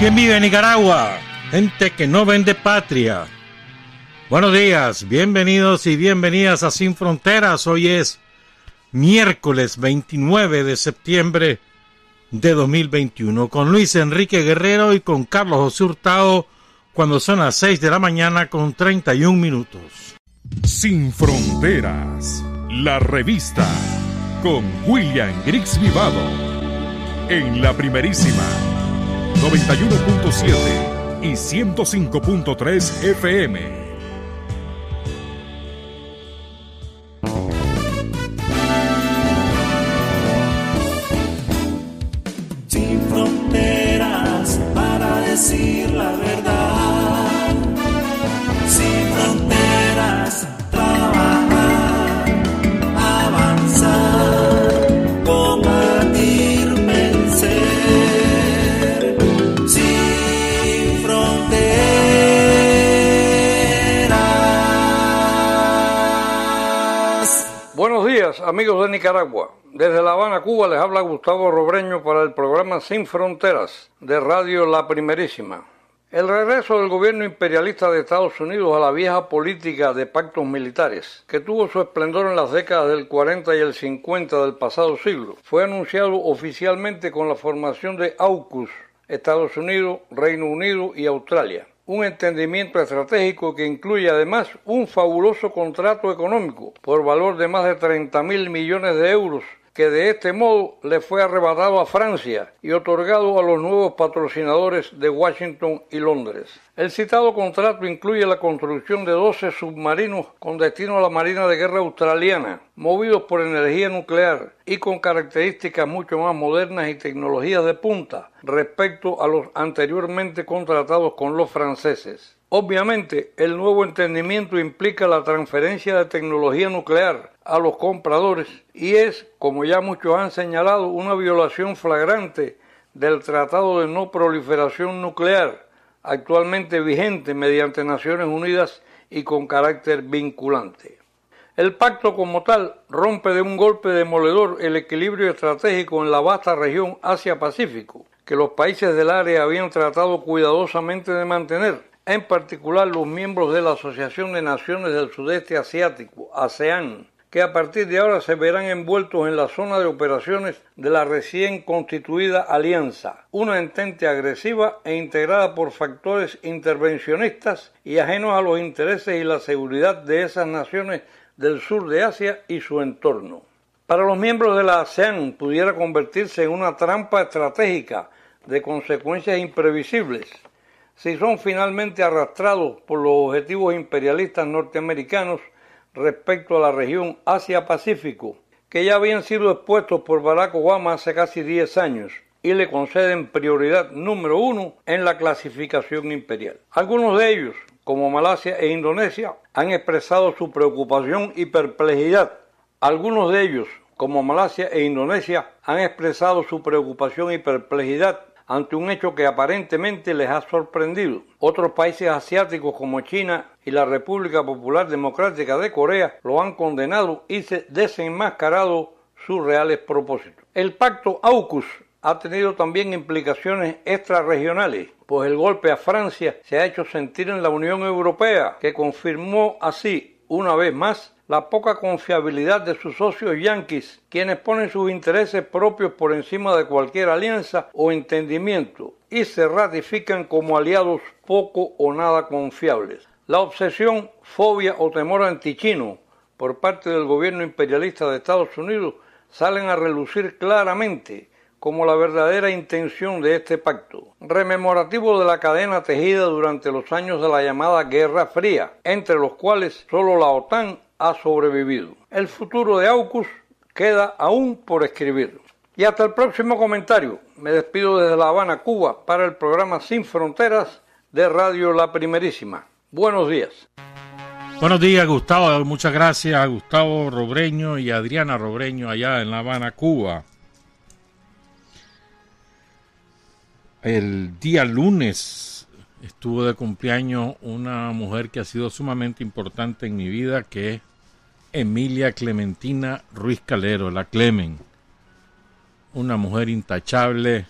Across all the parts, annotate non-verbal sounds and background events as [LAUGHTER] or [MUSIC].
¿Quién vive en Nicaragua? Gente que no vende patria. Buenos días, bienvenidos y bienvenidas a Sin Fronteras. Hoy es miércoles 29 de septiembre de 2021 con Luis Enrique Guerrero y con Carlos José Hurtado cuando son las 6 de la mañana con 31 minutos. Sin Fronteras, la revista con William Griggs Vivado en la primerísima 91.7 y 105.3 FM. Amigos de Nicaragua. Desde La Habana, Cuba, les habla Gustavo Robreño para el programa Sin Fronteras de Radio La Primerísima. El regreso del gobierno imperialista de Estados Unidos a la vieja política de pactos militares, que tuvo su esplendor en las décadas del 40 y el 50 del pasado siglo, fue anunciado oficialmente con la formación de AUKUS, Estados Unidos, Reino Unido y Australia un entendimiento estratégico que incluye además un fabuloso contrato económico por valor de más de 30 mil millones de euros que de este modo le fue arrebatado a Francia y otorgado a los nuevos patrocinadores de Washington y Londres. El citado contrato incluye la construcción de 12 submarinos con destino a la Marina de Guerra australiana, movidos por energía nuclear y con características mucho más modernas y tecnologías de punta respecto a los anteriormente contratados con los franceses. Obviamente, el nuevo entendimiento implica la transferencia de tecnología nuclear a los compradores y es, como ya muchos han señalado, una violación flagrante del Tratado de No Proliferación Nuclear, actualmente vigente mediante Naciones Unidas y con carácter vinculante. El pacto como tal rompe de un golpe demoledor el equilibrio estratégico en la vasta región Asia-Pacífico, que los países del área habían tratado cuidadosamente de mantener en particular los miembros de la Asociación de Naciones del Sudeste Asiático, ASEAN, que a partir de ahora se verán envueltos en la zona de operaciones de la recién constituida alianza, una entente agresiva e integrada por factores intervencionistas y ajenos a los intereses y la seguridad de esas naciones del sur de Asia y su entorno. Para los miembros de la ASEAN pudiera convertirse en una trampa estratégica de consecuencias imprevisibles si son finalmente arrastrados por los objetivos imperialistas norteamericanos respecto a la región Asia-Pacífico, que ya habían sido expuestos por Barack Obama hace casi 10 años y le conceden prioridad número uno en la clasificación imperial. Algunos de ellos, como Malasia e Indonesia, han expresado su preocupación y perplejidad. Algunos de ellos, como Malasia e Indonesia, han expresado su preocupación y perplejidad ante un hecho que aparentemente les ha sorprendido. Otros países asiáticos como China y la República Popular Democrática de Corea lo han condenado y se desenmascarado sus reales propósitos. El pacto AUKUS ha tenido también implicaciones extrarregionales, pues el golpe a Francia se ha hecho sentir en la Unión Europea, que confirmó así una vez más la poca confiabilidad de sus socios yanquis, quienes ponen sus intereses propios por encima de cualquier alianza o entendimiento y se ratifican como aliados poco o nada confiables. La obsesión, fobia o temor antichino por parte del gobierno imperialista de Estados Unidos salen a relucir claramente como la verdadera intención de este pacto, rememorativo de la cadena tejida durante los años de la llamada Guerra Fría, entre los cuales solo la OTAN ha sobrevivido. El futuro de AUKUS queda aún por escribir. Y hasta el próximo comentario. Me despido desde La Habana, Cuba, para el programa Sin Fronteras de Radio La Primerísima. Buenos días. Buenos días, Gustavo. Muchas gracias a Gustavo Robreño y Adriana Robreño allá en La Habana, Cuba. El día lunes estuvo de cumpleaños una mujer que ha sido sumamente importante en mi vida, que es Emilia Clementina Ruiz Calero, la Clemen. Una mujer intachable,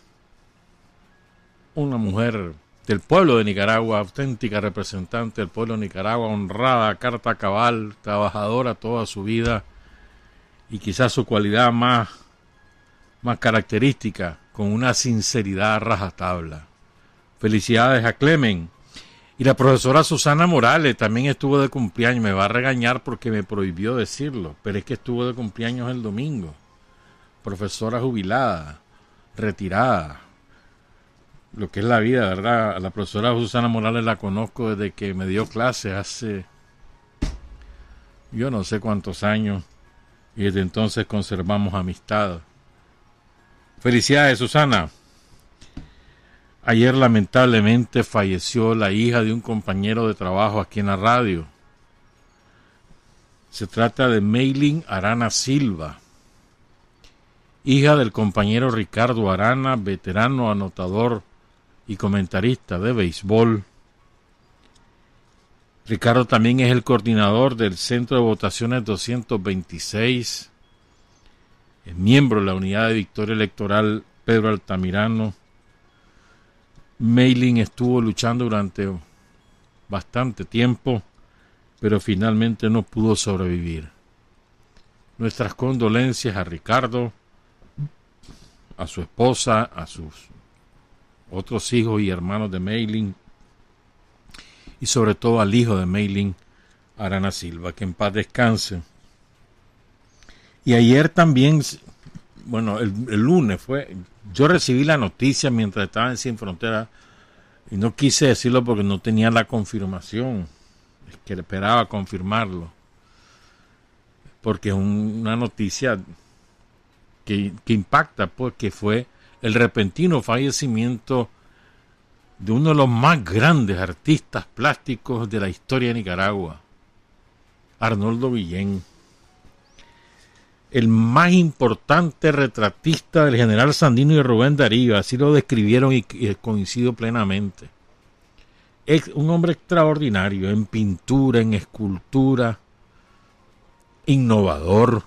una mujer del pueblo de Nicaragua, auténtica representante del pueblo de Nicaragua, honrada, carta cabal, trabajadora toda su vida y quizás su cualidad más, más característica, con una sinceridad rajatabla. Felicidades a Clemen. Y la profesora Susana Morales también estuvo de cumpleaños. Me va a regañar porque me prohibió decirlo, pero es que estuvo de cumpleaños el domingo. Profesora jubilada, retirada. Lo que es la vida, ¿verdad? A la profesora Susana Morales la conozco desde que me dio clase hace yo no sé cuántos años y desde entonces conservamos amistad. Felicidades, Susana. Ayer lamentablemente falleció la hija de un compañero de trabajo aquí en la radio. Se trata de Maylin Arana Silva, hija del compañero Ricardo Arana, veterano anotador y comentarista de béisbol. Ricardo también es el coordinador del Centro de Votaciones 226, es miembro de la Unidad de Victoria Electoral Pedro Altamirano, Mailing estuvo luchando durante bastante tiempo, pero finalmente no pudo sobrevivir. Nuestras condolencias a Ricardo, a su esposa, a sus otros hijos y hermanos de Mailing, y sobre todo al hijo de Mailing, Arana Silva, que en paz descanse. Y ayer también, bueno, el, el lunes fue, yo recibí la noticia mientras estaba en Sin Frontera y no quise decirlo porque no tenía la confirmación, es que esperaba confirmarlo, porque es una noticia que, que impacta, porque fue el repentino fallecimiento de uno de los más grandes artistas plásticos de la historia de Nicaragua, Arnoldo Villén el más importante retratista del general Sandino y Rubén Darío, así lo describieron y, coincido plenamente. Es un hombre extraordinario en pintura, en escultura, innovador.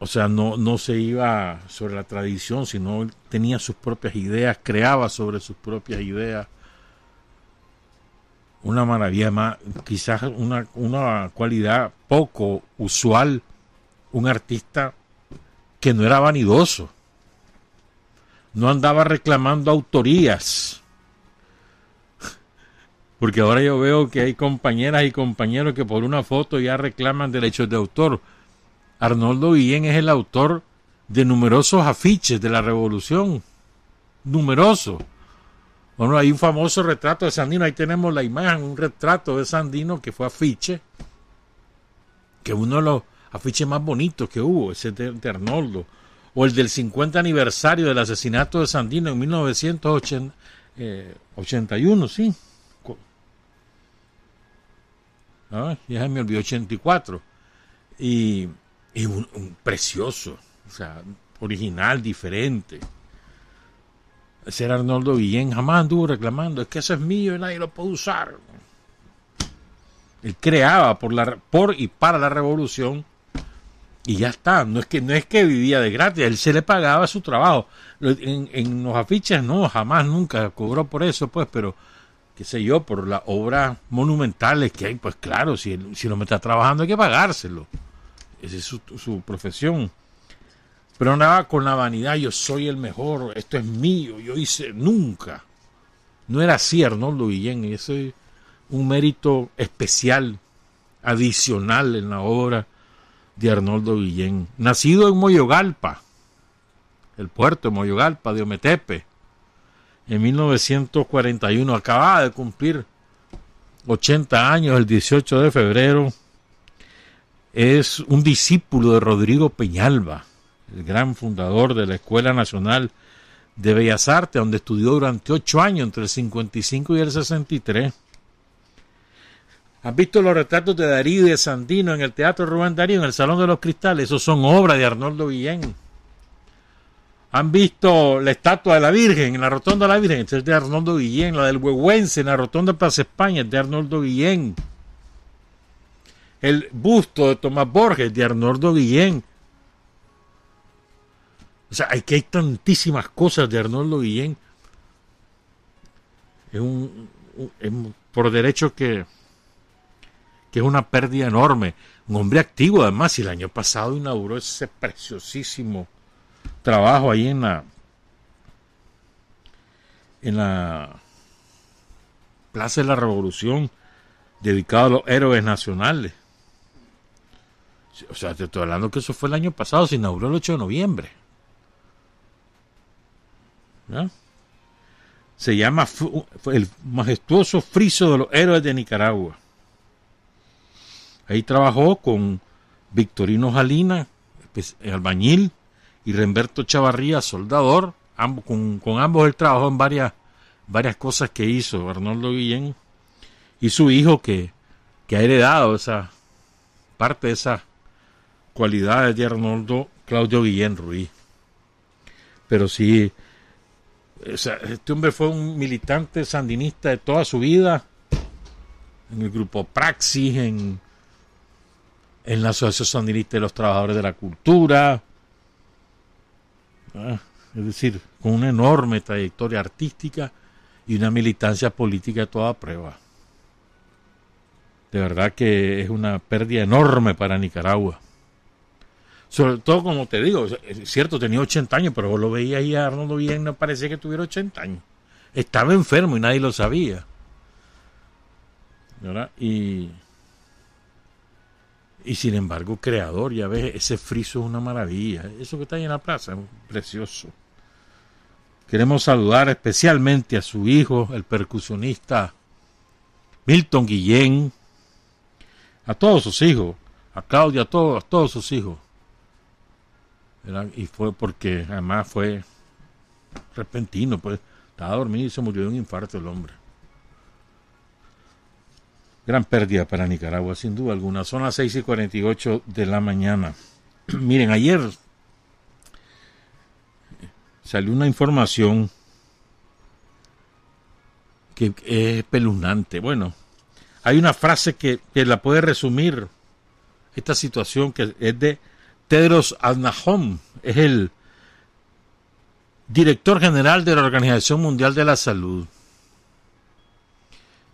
O sea, no, no se iba sobre la tradición, sino tenía sus propias ideas, creaba sobre sus propias ideas. Una maravilla más, quizás una, una cualidad poco usual un artista que no era vanidoso, no andaba reclamando autorías. Porque ahora yo veo que hay compañeras y compañeros que por una foto ya reclaman derechos de autor. Arnoldo Guillén es el autor de numerosos afiches de la revolución. Numerosos. Bueno, hay un famoso retrato de Sandino, ahí tenemos la imagen, un retrato de Sandino que fue afiche, que uno de los afiche más bonito que hubo, ese de, Arnoldo, o el del 50 aniversario del asesinato de Sandino en 1981, eh, sí. Ah, ya me olvidó, 84. Y, y un, precioso, o sea, original, diferente. Ese era Arnoldo Guillén, jamás anduvo reclamando, es que ese es mío y nadie lo puede usar. Él creaba por, la, por y para la revolución y ya está. No es que no es que vivía de gratis, él se le pagaba su trabajo. En, en los afiches no, jamás, nunca cobró por eso, pues, pero qué sé yo, por las obras monumentales que hay, pues claro, si, si lo me está trabajando hay que pagárselo. Esa es su, su profesión. Pero andaba con la vanidad, yo soy el mejor, esto es mío, yo hice nunca. No era así Arnoldo Guillén, y ese es un mérito especial, adicional en la obra de Arnoldo Guillén, nacido en Moyogalpa, el puerto de Moyogalpa de Ometepe, en 1941, acababa de cumplir 80 años el 18 de febrero, es un discípulo de Rodrigo Peñalba, el gran fundador de la Escuela Nacional de Bellas Artes, donde estudió durante ocho años, entre el 55 y el 63 ¿Han visto los retratos de Darío y de Sandino en el Teatro Rubén Darío, en el Salón de los Cristales? Esos son obras de Arnoldo Guillén. ¿Han visto la estatua de la Virgen en la Rotonda de la Virgen? es de Arnoldo Guillén. La del Huehuense en la Rotonda de Plaza España es de Arnoldo Guillén. El busto de Tomás Borges de Arnoldo Guillén. O sea, hay que hay tantísimas cosas de Arnoldo Guillén. es un, un- es por derecho que, que es una pérdida enorme. Un hombre activo, además, y el año pasado inauguró ese preciosísimo trabajo ahí en la en la Plaza de la Revolución dedicado a los héroes nacionales. O sea, te estoy hablando que eso fue el año pasado, se inauguró el 8 de noviembre. ¿Ya? Se llama el majestuoso friso de los héroes de Nicaragua. Ahí trabajó con Victorino Jalina, espe- albañil, y Remberto Chavarría, soldador. Con, ambos él trabajó en varias, varias cosas que hizo Arnoldo Guillén y su hijo que, que ha heredado esa parte de esas cualidades de Arnoldo Claudio Guillén Ruiz. Pero sí, este hombre fue un militante sandinista de toda su vida, en el grupo Praxis, en, en la Asociación Sandinista de los Trabajadores de la Cultura, Ah, es decir, con una enorme trayectoria artística y una militancia política de toda prueba. De verdad que es una pérdida enorme para Nicaragua. Sobre todo, como te digo, es cierto, tenía 80 años, pero lo veías ahí a Arnoldo bien, no parecía que tuviera 80 años. Estaba enfermo y nadie lo sabía. ¿Verdad? Y, y sin embargo, creador, ya ves, ese friso es una maravilla. Eso que está ahí en la plaza es precioso. Queremos saludar especialmente a su hijo, el percusionista Milton Guillén, a todos sus hijos, a Claudia, a todos, a todos sus hijos. Y fue porque además fue repentino, pues estaba dormido y se murió de un infarto el hombre. Gran pérdida para Nicaragua, sin duda alguna. Son las 6 y 48 de la mañana. [CLEARS THROAT] Miren, ayer salió una información que es espeluznante. Bueno, hay una frase que, que la puede resumir esta situación que es de Tedros Adhanom, es el director general de la Organización Mundial de la Salud.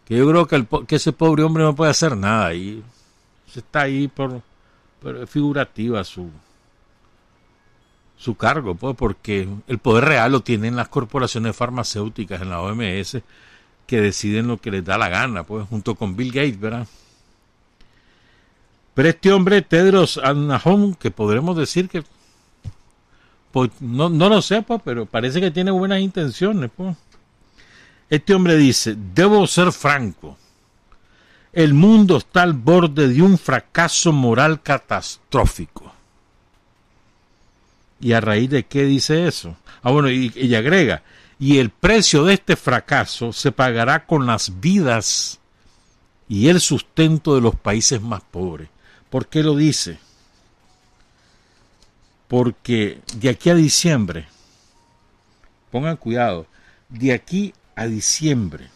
Que yo creo que, el, que ese pobre hombre no puede hacer nada y se está ahí por, por figurativa su su cargo, pues, porque el poder real lo tienen las corporaciones farmacéuticas en la OMS que deciden lo que les da la gana, pues, junto con Bill Gates, ¿verdad? Pero este hombre, Tedros Adhanom, que podremos decir que, pues, no, no lo sé, pues, pero parece que tiene buenas intenciones, pues. Este hombre dice, debo ser franco, el mundo está al borde de un fracaso moral catastrófico. ¿Y a raíz de qué dice eso? Ah, bueno, y, y agrega, y el precio de este fracaso se pagará con las vidas y el sustento de los países más pobres. ¿Por qué lo dice? Porque de aquí a diciembre, pongan cuidado, de aquí a diciembre,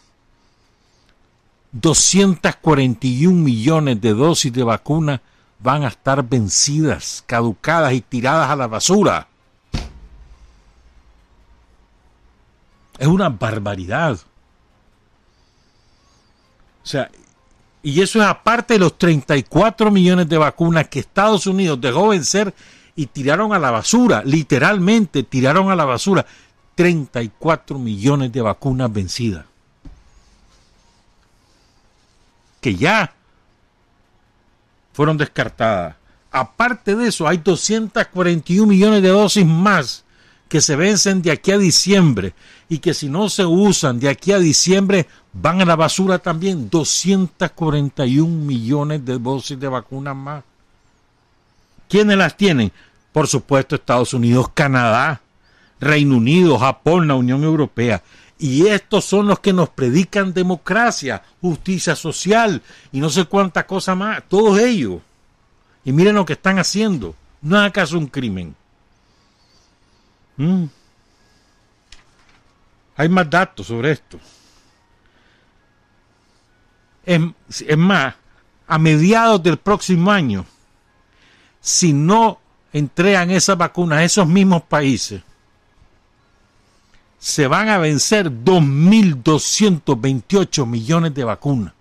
241 millones de dosis de vacuna van a estar vencidas, caducadas y tiradas a la basura. Es una barbaridad. O sea, y eso es aparte de los 34 millones de vacunas que Estados Unidos dejó vencer y tiraron a la basura, literalmente tiraron a la basura 34 millones de vacunas vencidas. Que ya fueron descartadas. Aparte de eso, hay 241 millones de dosis más que se vencen de aquí a diciembre y que si no se usan de aquí a diciembre van a la basura también 241 millones de dosis de vacunas más. ¿Quiénes las tienen? Por supuesto Estados Unidos, Canadá, Reino Unido, Japón, la Unión Europea. Y estos son los que nos predican democracia, justicia social y no sé cuánta cosa más. Todos ellos. Y miren lo que están haciendo. ¿No es acaso un crimen? ¿Mm? Hay más datos sobre esto. Es, es más, a mediados del próximo año, si no entregan esas vacunas a esos mismos países, se van a vencer 2.228 millones de vacunas.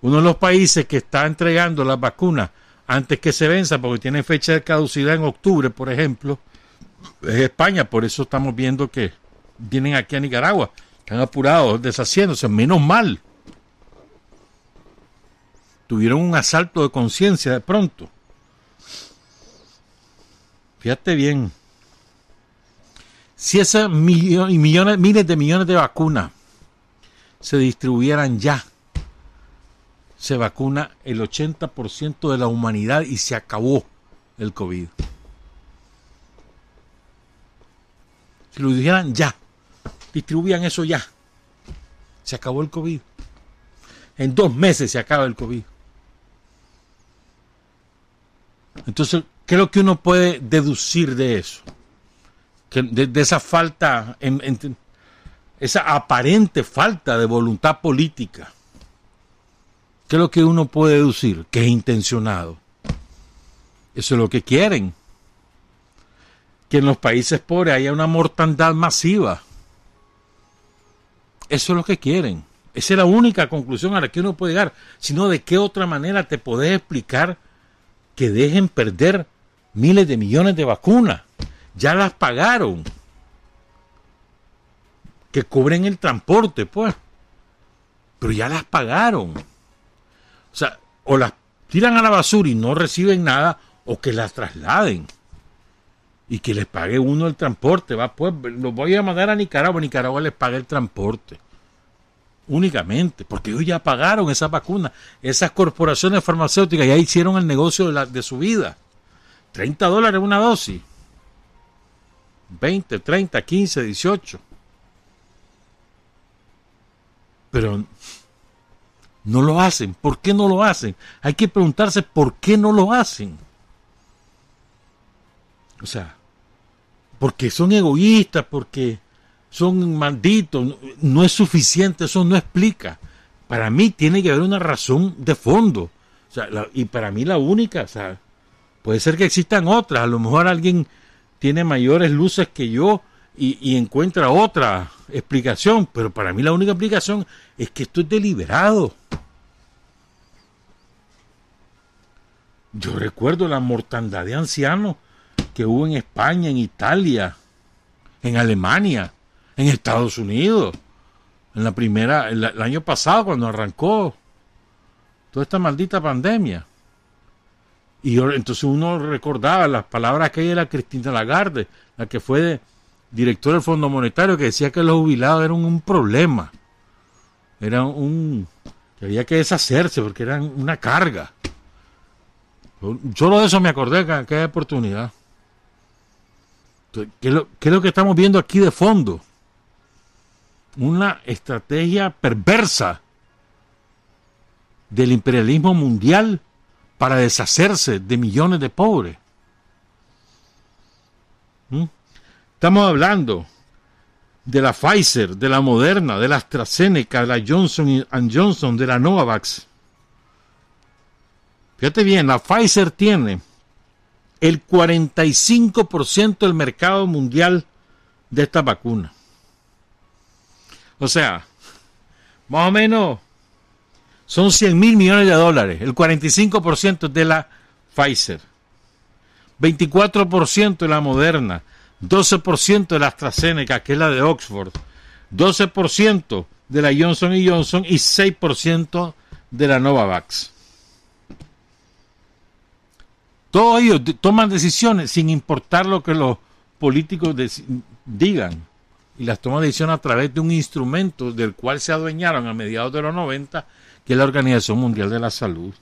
Uno de los países que está entregando las vacunas antes que se venza, porque tiene fecha de caducidad en octubre, por ejemplo, es España. Por eso estamos viendo que vienen aquí a Nicaragua. Están apurados, deshaciéndose. Menos mal. Tuvieron un asalto de conciencia de pronto. Fíjate bien. Si esas millones, miles de millones de vacunas se distribuyeran ya, se vacuna el 80% de la humanidad y se acabó el COVID. Si lo dijeran ya, distribuían eso ya, se acabó el COVID. En dos meses se acaba el COVID. Entonces, ¿qué es lo que uno puede deducir de eso? Que de, esa falta, esa aparente falta de voluntad política. ¿Qué es lo que uno puede deducir? Que es intencionado. Eso es lo que quieren. Que en los países pobres haya una mortandad masiva. Eso es lo que quieren. Esa es la única conclusión a la que uno puede llegar. Sino de qué otra manera te podés explicar que dejen perder miles de millones de vacunas. Ya las pagaron. Que cobren el transporte, pues. Pero ya las pagaron. O sea, o las tiran a la basura y no reciben nada, o que las trasladen. Y que les pague uno el transporte. Va, pues, los voy a mandar a Nicaragua. Nicaragua les pague el transporte únicamente, porque ellos ya pagaron esas vacunas, esas corporaciones farmacéuticas ya hicieron el negocio de, la, de su vida. 30 dólares una dosis. 20, 30, 15, 18. Pero no lo hacen. ¿Por qué no lo hacen? Hay que preguntarse por qué no lo hacen. O sea, porque son egoístas, porque son malditos, no es suficiente, eso no explica. Para mí tiene que haber una razón de fondo. O sea, y para mí la única, o sea, puede ser que existan otras, a lo mejor alguien tiene mayores luces que yo y, encuentra otra explicación, pero para mí la única explicación es que esto es deliberado. Yo recuerdo la mortandad de ancianos que hubo en España, en Italia, en Alemania en Estados Unidos. En la primera, el, el año pasado, cuando arrancó toda esta maldita pandemia. Y entonces uno recordaba las palabras que ella era Cristina Lagarde, la que fue de, director del Fondo Monetario, que decía que los jubilados eran un problema. Eran un. que había que deshacerse porque eran una carga. Solo de eso me acordé en aquella oportunidad. ¿qué, es lo, ¿Qué es lo que estamos viendo aquí de fondo? una estrategia perversa del imperialismo mundial para deshacerse de millones de pobres. ¿Mm? Estamos hablando de la Pfizer, de la Moderna, de la AstraZeneca, de la Johnson Johnson, de la Novavax. Fíjate bien, la Pfizer tiene el 45% del mercado mundial de esta vacuna. O sea, más o menos son 100 mil millones de dólares, el 45% de la Pfizer, 24% de la Moderna, 12% de la AstraZeneca, que es la de Oxford, 12% de la Johnson Johnson y 6% de la Novavax. Todos ellos toman decisiones sin importar lo que los políticos digan y las toma de decisión a través de un instrumento del cual se adueñaron a mediados de los 90, que la Organización Mundial de la Salud.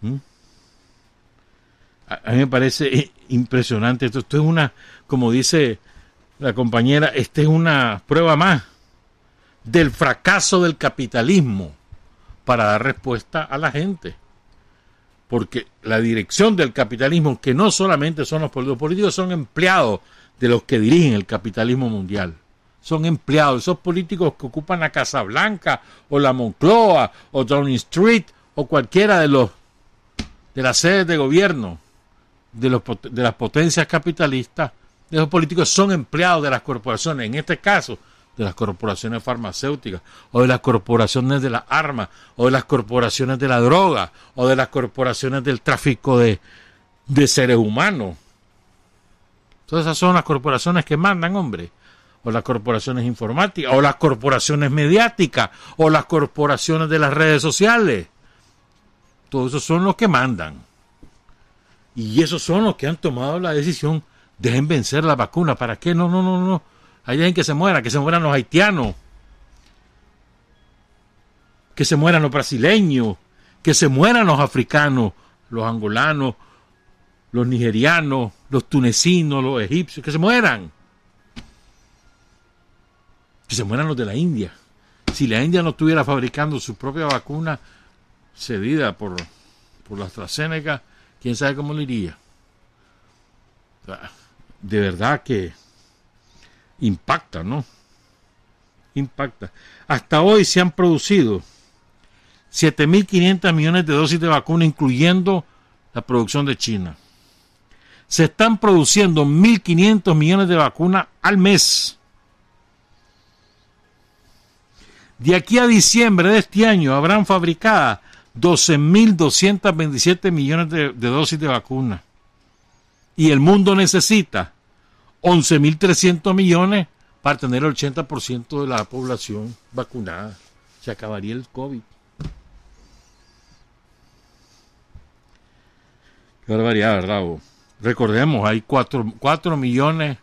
¿Mm? A, mí me parece impresionante esto. Esto es una, como dice la compañera, esta es una prueba más del fracaso del capitalismo para dar respuesta a la gente. Porque la dirección del capitalismo, que no solamente son los políticos son empleados de los que dirigen el capitalismo mundial. Son empleados, esos políticos que ocupan la Casa Blanca o la Moncloa o Downing Street o cualquiera de los de las sedes de gobierno. de, los, de las potencias capitalistas, de los políticos, son empleados de las corporaciones, en este caso de las corporaciones farmacéuticas, o de las corporaciones de las armas, o de las corporaciones de la droga, o de las corporaciones del tráfico de, de seres humanos. Todas esas son las corporaciones que mandan, hombre. O las corporaciones informáticas, o las corporaciones mediáticas, o las corporaciones de las redes sociales. Todos esos son los que mandan. Y esos son los que han tomado la decisión, dejen vencer la vacuna. ¿Para qué? No, no, no, no. Hay dejen que se mueran, que se mueran los haitianos, que se mueran los brasileños, que se mueran los africanos, los angolanos, los nigerianos, los tunecinos, los egipcios, que se mueran. Se mueran los de la India. Si la India no estuviera fabricando su propia vacuna cedida por, por la AstraZeneca, quién sabe cómo le iría. De verdad que impacta, ¿no? Impacta. Hasta hoy se han producido 7.500 millones de dosis de vacuna, incluyendo la producción de China. Se están produciendo 1.500 millones de vacunas al mes. De aquí a diciembre de este año habrán fabricadas 12.227 millones de, dosis de vacuna. Y el mundo necesita 11.300 millones para tener el 80% de la población vacunada. Se acabaría el COVID. Qué barbaridad, ¿verdad? Recordemos, hay 4, 4 millones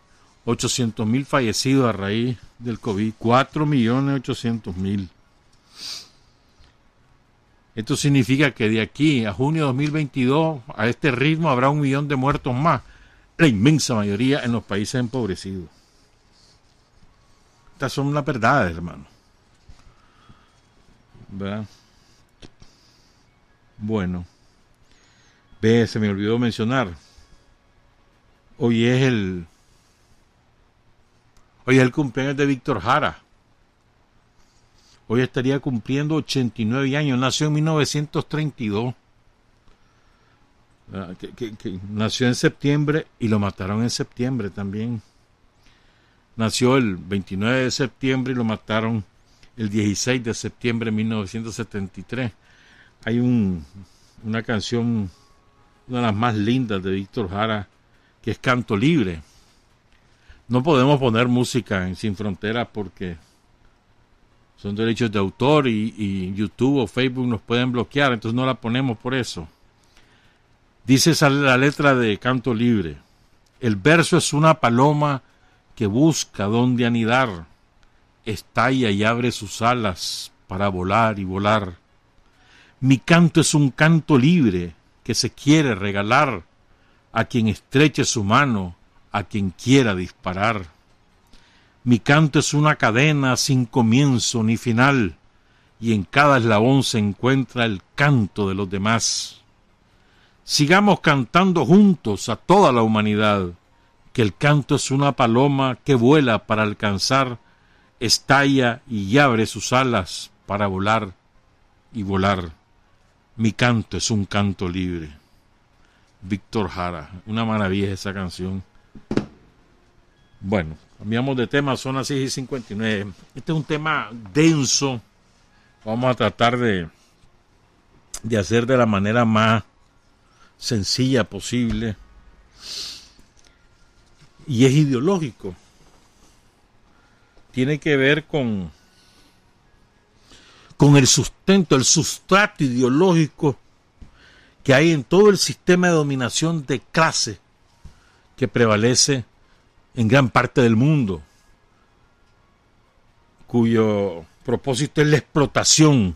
800 mil fallecidos a raíz del COVID. 4 millones 800 mil. Esto significa que de aquí a junio de 2022, a este ritmo, habrá un millón de muertos más. La inmensa mayoría en los países empobrecidos. Estas son las verdades, hermano. ¿Verdad? Bueno. Ve, se me olvidó mencionar. Hoy es el. Hoy es el cumpleaños de Víctor Jara. Hoy estaría cumpliendo 89 años. Nació en 1932. Ah, nació en septiembre y lo mataron en septiembre también. Nació el 29 de septiembre y lo mataron el 16 de septiembre de 1973. Hay un, una canción, una de las más lindas de Víctor Jara, que es Canto Libre. No podemos poner música en Sin Fronteras porque son derechos de autor y, YouTube o Facebook nos pueden bloquear, entonces no la ponemos por eso. Dice la letra de Canto Libre, el verso es una paloma que busca dónde anidar, estalla y abre sus alas para volar y volar. Mi canto es un canto libre que se quiere regalar a quien estreche su mano, a quien quiera disparar. Mi canto es una cadena sin comienzo ni final, y en cada eslabón se encuentra el canto de los demás. Sigamos cantando juntos a toda la humanidad, que el canto es una paloma que vuela para alcanzar, estalla y abre sus alas para volar y volar. Mi canto es un canto libre. Víctor Jara, una maravilla esa canción. Bueno, Cambiamos de tema, son las 6 y 59. Este es un tema denso. Vamos a tratar de, de hacer de la manera más sencilla posible. Y es ideológico. Tiene que ver con, con el sustento, el sustrato ideológico que hay en todo el sistema de dominación de clase que prevalece en gran parte del mundo, cuyo propósito es la explotación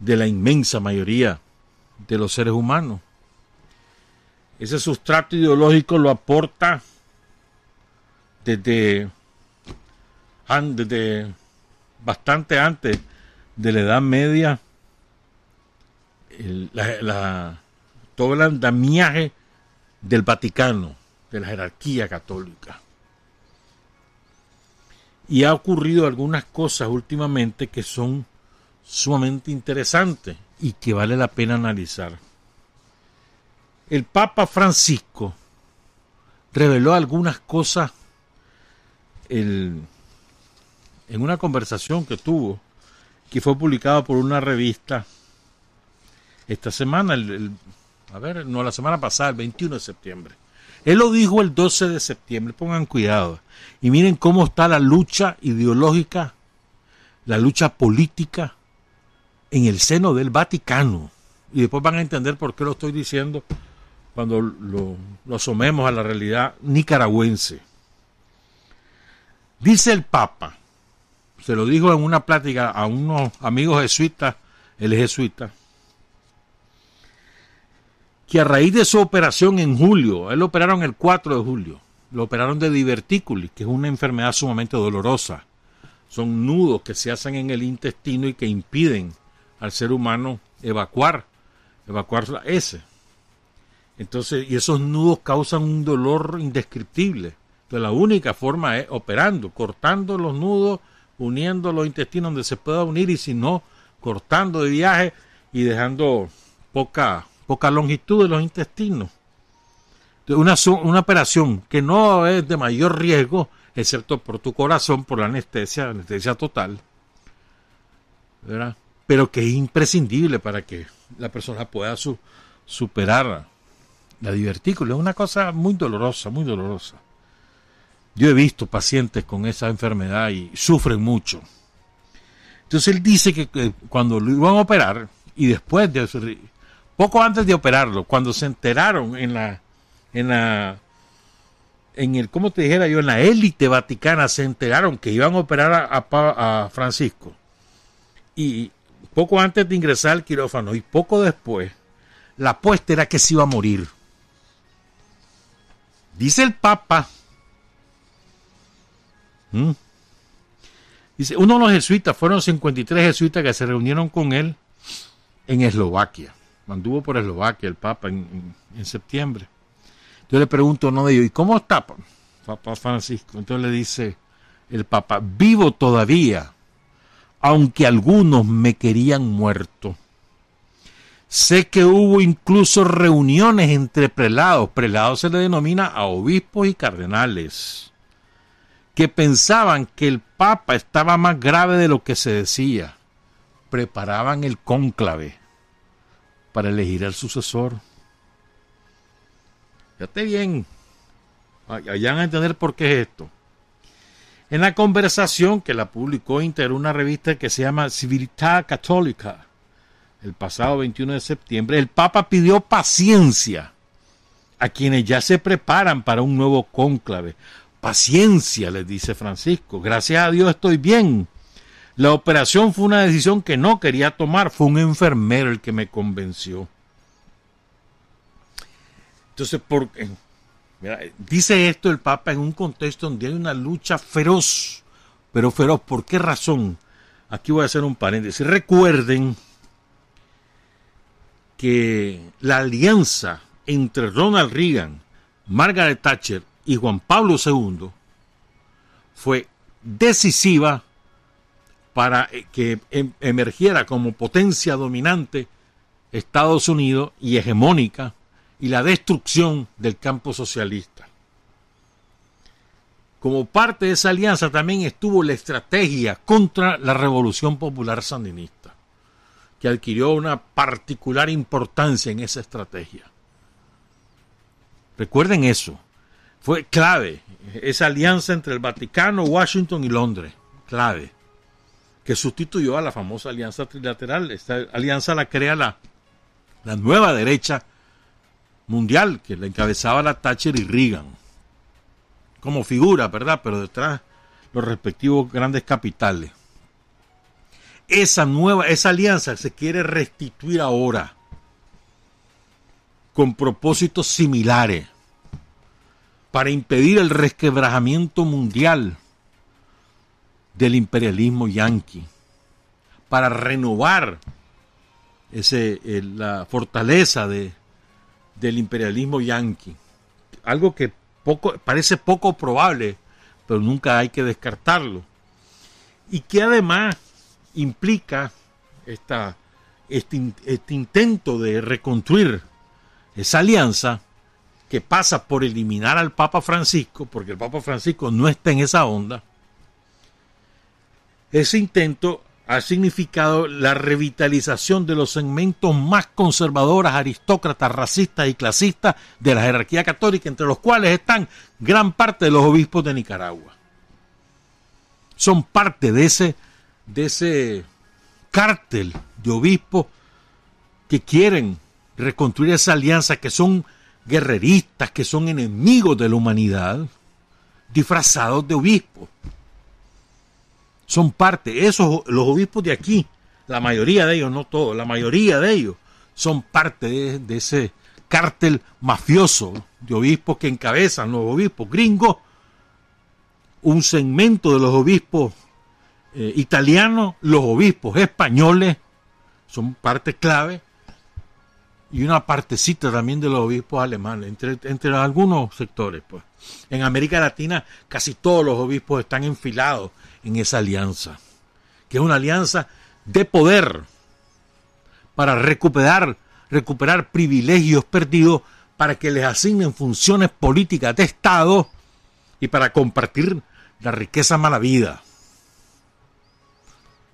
de la inmensa mayoría de los seres humanos. Ese sustrato ideológico lo aporta desde, desde bastante antes de la Edad Media, todo el andamiaje del Vaticano de la jerarquía católica. Y ha ocurrido algunas cosas últimamente que son sumamente interesantes y que vale la pena analizar. el Papa Francisco reveló algunas cosas en una conversación que tuvo, que fue publicada por una revista esta semana, el- a ver, no, la semana pasada, el 21 de septiembre. Él lo dijo el 12 de septiembre, pongan cuidado. Y miren cómo está la lucha ideológica, la lucha política en el seno del Vaticano. Y después van a entender por qué lo estoy diciendo cuando lo, asomemos a la realidad nicaragüense. Dice el Papa, se lo dijo en una plática a unos amigos jesuitas, es jesuita, que a raíz de su operación en julio, él lo operaron el 4 de julio, lo operaron de divertículis, que es una enfermedad sumamente dolorosa. Son nudos que se hacen en el intestino y que impiden al ser humano evacuar, evacuar la S. Entonces, y esos nudos causan un dolor indescriptible. Entonces, la única forma es operando, cortando los nudos, uniendo los intestinos donde se pueda unir y si no, cortando de viaje y dejando poca, poca longitud de los intestinos. Una, una operación que no es de mayor riesgo, excepto por tu corazón, por la anestesia, anestesia total, ¿verdad? pero que es imprescindible para que la persona pueda su- superar la divertícula. Es una cosa muy dolorosa, muy dolorosa. Yo he visto pacientes con esa enfermedad y sufren mucho. Entonces él dice que, que cuando lo iban a operar y después de poco antes de operarlo, cuando se enteraron en la en la en el cómo te dijera yo en la élite vaticana se enteraron que iban a operar a, Francisco y poco antes de ingresar al quirófano y poco después la apuesta era que se iba a morir. Dice el Papa. ¿Mm? Dice, uno de los jesuitas, fueron 53 jesuitas que se reunieron con él en Eslovaquia. Anduvo por Eslovaquia el Papa en, en- septiembre. Yo le pregunto a uno de ellos, ¿y cómo está, pa- Papa Francisco? Entonces le dice el Papa, vivo todavía, aunque algunos me querían muerto. Sé que hubo incluso reuniones entre prelados, prelados se le denomina a obispos y cardenales, que pensaban que el Papa estaba más grave de lo que se decía. Preparaban el cónclave para elegir al sucesor. Fíjate bien, allá van a entender por qué es esto. En la conversación que la publicó Inter, una revista que se llama Civiltà Católica, el pasado 21 de septiembre, el Papa pidió paciencia a quienes ya se preparan para un nuevo cónclave. Paciencia, les dice Francisco. Gracias a Dios estoy bien. La operación fue una decisión que no quería tomar. Fue un enfermero el que me convenció. Entonces, por, mira, dice esto el Papa en un contexto donde hay una lucha feroz, pero feroz. ¿Por qué razón? Aquí voy a hacer un paréntesis. Recuerden que la alianza entre Ronald Reagan, Margaret Thatcher y Juan Pablo II fue decisiva para eh, que em- emergiera como potencia dominante Estados Unidos y hegemónica y la destrucción del campo socialista. Como parte de esa alianza también estuvo la estrategia contra la revolución popular sandinista, que adquirió una particular importancia en esa estrategia. Recuerden eso, fue clave esa alianza entre el Vaticano, Washington y Londres, clave, que sustituyó a la famosa alianza trilateral. Esta alianza la crea la, la nueva derecha mundial, que la encabezaba la Thatcher y Reagan, como figura, ¿verdad? Pero detrás los respectivos grandes capitales. Esa nueva, esa alianza se quiere restituir ahora con propósitos similares para impedir el resquebrajamiento mundial del imperialismo yanqui, para renovar ese, eh, la fortaleza de, del imperialismo yanqui. Algo que poco, parece poco probable, pero nunca hay que descartarlo. Y que además implica esta, este, este intento de reconstruir esa alianza que pasa por eliminar al Papa Francisco, porque el Papa Francisco no está en esa onda, ese intento ha significado la revitalización de los segmentos más conservadores, aristócratas, racistas y clasistas de la jerarquía católica, entre los cuales están gran parte de los obispos de Nicaragua. Son parte de ese, de ese cártel de obispos que quieren reconstruir esa alianza, que son guerreristas, que son enemigos de la humanidad, disfrazados de obispos son parte, esos, los obispos de aquí, la mayoría de ellos, no todos, la mayoría de ellos son parte de, ese cártel mafioso de obispos que encabezan los obispos gringos, un segmento de los obispos eh, italianos, los obispos españoles, son parte clave, y una partecita también de los obispos alemanes, entre, entre algunos sectores. Pues. En América Latina casi todos los obispos están enfilados en esa alianza, que es una alianza de poder para recuperar, recuperar privilegios perdidos para que les asignen funciones políticas de Estado y para compartir la riqueza mala vida.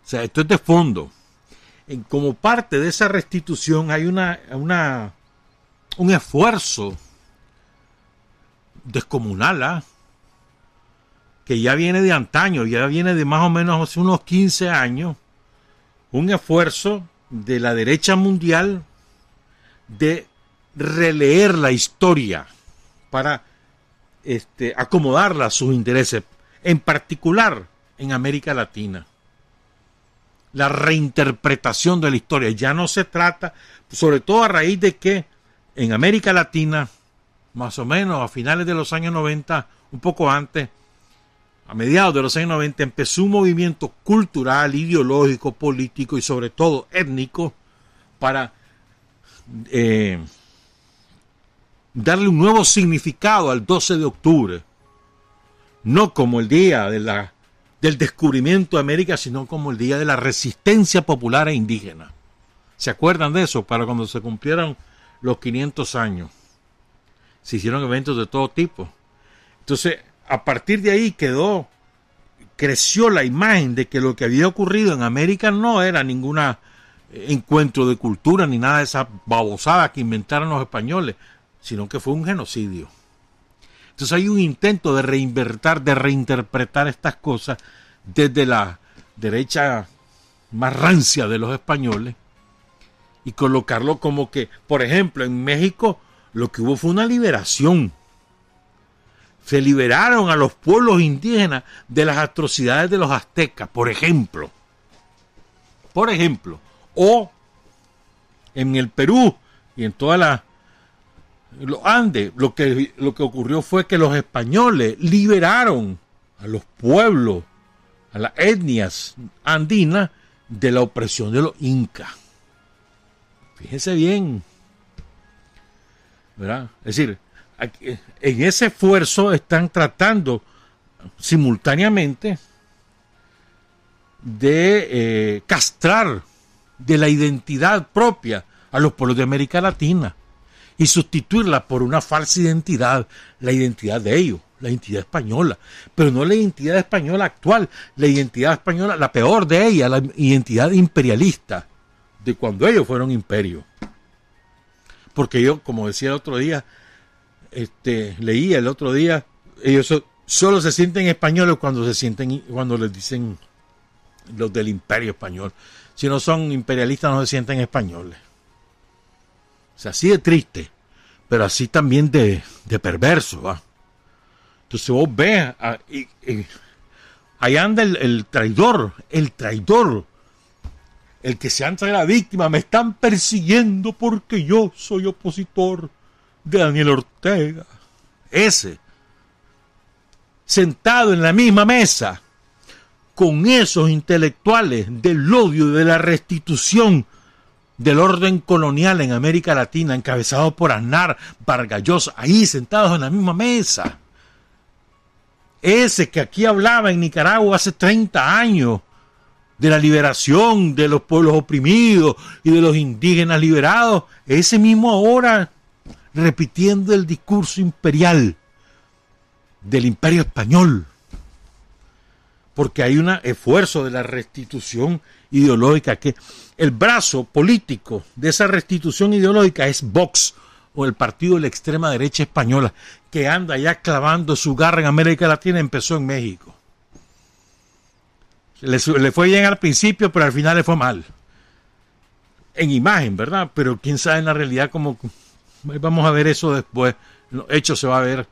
O sea, esto es de fondo. Como parte de esa restitución hay una, una un esfuerzo descomunal, ¿ah? Que ya viene de antaño, ya viene de más o menos hace unos 15 años, un esfuerzo de la derecha mundial de releer la historia para este, acomodarla a sus intereses, en particular en América Latina. La reinterpretación de la historia. Ya no se trata, sobre todo a raíz de que en América Latina, más o menos a finales de los años 90, un poco antes, a mediados de los años 90 empezó un movimiento cultural, ideológico, político y sobre todo étnico para eh, darle un nuevo significado al 12 de octubre. No como el día de la, del descubrimiento de América, sino como el día de la resistencia popular e indígena. ¿Se acuerdan de eso? Para cuando se cumplieron los 500 años. Se hicieron eventos de todo tipo. Entonces, a partir de ahí quedó, creció la imagen de que lo que había ocurrido en América no era ningún eh, encuentro de cultura ni nada de esa babosada que inventaron los españoles, sino que fue un genocidio. Entonces hay un intento de reinvertir, de reinterpretar estas cosas desde la derecha más rancia de los españoles y colocarlo como que, por ejemplo, en México lo que hubo fue una liberación se liberaron a los pueblos indígenas de las atrocidades de los aztecas, por ejemplo. Por ejemplo. O en el Perú y en todas las los Andes, lo que, lo que ocurrió fue que los españoles liberaron a los pueblos, a las etnias andinas, de la opresión de los incas. Fíjense bien. ¿Verdad? Es decir, en ese esfuerzo están tratando simultáneamente de eh, castrar de la identidad propia a los pueblos de América Latina y sustituirla por una falsa identidad, la identidad de ellos, la identidad española, pero no la identidad española actual, la identidad española, la peor de ella, la identidad imperialista de cuando ellos fueron imperio. Porque yo, como decía el otro día, este, leía el otro día, ellos solo se sienten españoles cuando se sienten, cuando les dicen los del imperio español. Si no son imperialistas no se sienten españoles. O sea, así de triste, pero así también de, perverso, ¿va? Entonces vos ves, ahí anda el, traidor, el traidor, el que se de la víctima, me están persiguiendo porque yo soy opositor Daniel Ortega. Ese, sentado en la misma mesa con esos intelectuales del odio de la restitución del orden colonial en América Latina, encabezado por Aznar, Vargallosa, ahí sentados en la misma mesa. Ese que aquí hablaba en Nicaragua hace 30 años de la liberación de los pueblos oprimidos y de los indígenas liberados, ese mismo ahora repitiendo el discurso imperial del imperio español. Porque hay un esfuerzo de la restitución ideológica que el brazo político de esa restitución ideológica es Vox o el partido de la extrema derecha española que anda ya clavando su garra en América Latina empezó en México. Le, le fue bien al principio, pero al final le fue mal. En imagen, ¿verdad? Pero quién sabe en la realidad cómo... Vamos a ver eso después. Los hechos se va a ver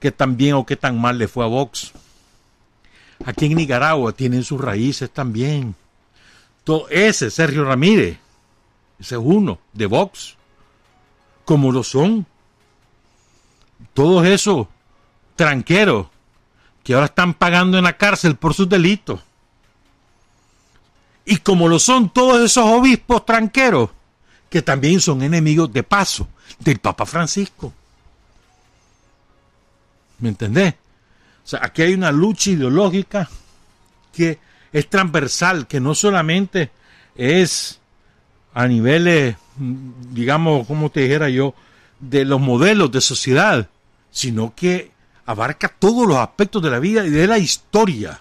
qué tan bien o qué tan mal le fue a Vox. Aquí en Nicaragua tienen sus raíces también. Todo ese Sergio Ramírez, ese es uno de Vox, como lo son todos esos tranqueros que ahora están pagando en la cárcel por sus delitos. Y como lo son todos esos obispos tranqueros, que también son enemigos de paso del Papa Francisco. ¿Me entendés? O sea, aquí hay una lucha ideológica que es transversal, que no solamente es a niveles, digamos, como te dijera yo, de los modelos de sociedad, sino que abarca todos los aspectos de la vida y de la historia,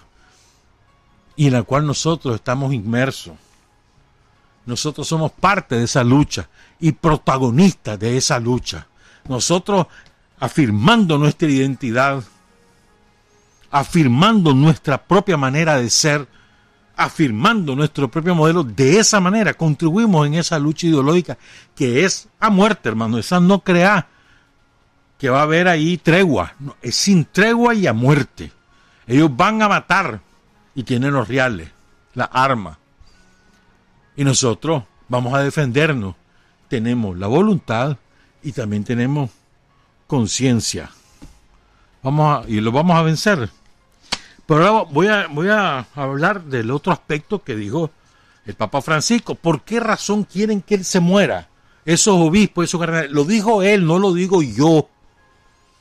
y en la cual nosotros estamos inmersos. Nosotros somos parte de esa lucha y protagonistas de esa lucha. Nosotros afirmando nuestra identidad, afirmando nuestra propia manera de ser, afirmando nuestro propio modelo, de esa manera contribuimos en esa lucha ideológica que es a muerte, hermano. Esa no crea que va a haber ahí tregua. es sin tregua y a muerte. Ellos van a matar y tienen los reales, la arma. Y nosotros vamos a defendernos. Tenemos la voluntad y también tenemos conciencia. Vamos a, y lo vamos a vencer. Pero ahora voy a, voy a hablar del otro aspecto que dijo el Papa Francisco. ¿Por qué razón quieren que él se muera? Esos obispos, esos cardenales. Lo dijo él, no lo digo yo.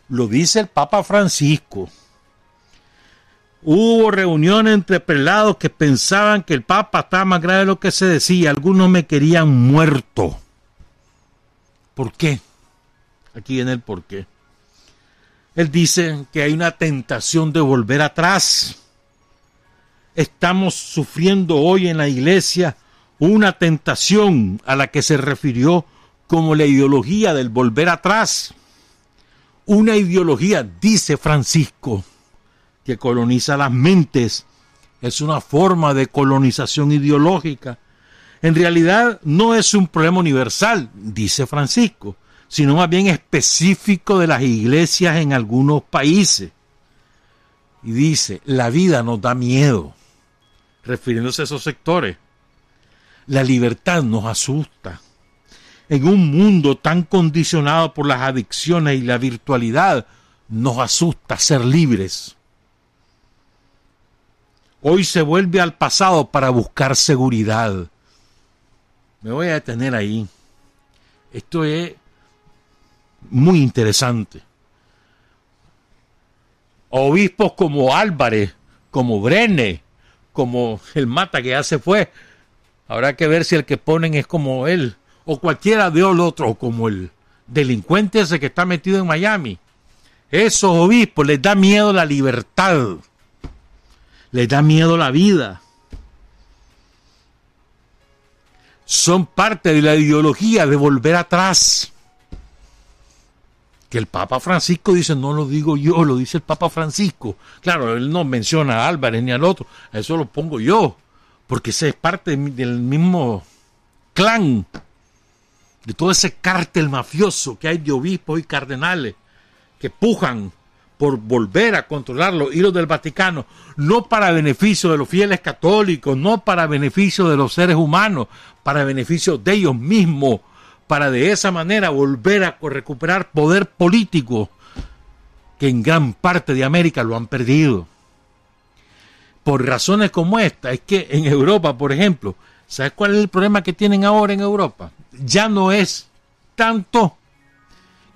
Lo dice el Papa Francisco. Hubo reunión entre prelados que pensaban que el Papa estaba más grave de lo que se decía. Algunos me querían muerto. ¿Por qué? Aquí viene el por qué. Él dice que hay una tentación de volver atrás. Estamos sufriendo hoy en la iglesia una tentación a la que se refirió como la ideología del volver atrás. Una ideología, dice Francisco, que coloniza las mentes. Es una forma de colonización ideológica. En realidad no es un problema universal, dice Francisco, sino más bien específico de las iglesias en algunos países. Y dice, la vida nos da miedo, refiriéndose a esos sectores. La libertad nos asusta. En un mundo tan condicionado por las adicciones y la virtualidad, nos asusta ser libres. Hoy se vuelve al pasado para buscar seguridad. Me voy a detener ahí. Esto es muy interesante. Obispos como Álvarez, como Brene, como el Mata que ya se fue. Habrá que ver si el que ponen es como él, o cualquiera de los otros, como el delincuente ese que está metido en Miami. Esos obispos les da miedo la libertad, les da miedo la vida. Son parte de la ideología de volver atrás que el Papa Francisco dice, no lo digo yo, lo dice el Papa Francisco. Claro, él no menciona a Álvarez ni al otro, eso lo pongo yo, porque ese es parte del mismo clan, de todo ese cártel mafioso que hay de obispos y cardenales que pujan por volver a controlar los hilos del Vaticano, no para beneficio de los fieles católicos, no para beneficio de los seres humanos, para beneficio de ellos mismos para de esa manera volver a recuperar poder político que en gran parte de América lo han perdido. Por razones como esta, es que en Europa, por ejemplo, ¿sabes cuál es el problema que tienen ahora en Europa? Ya no es tanto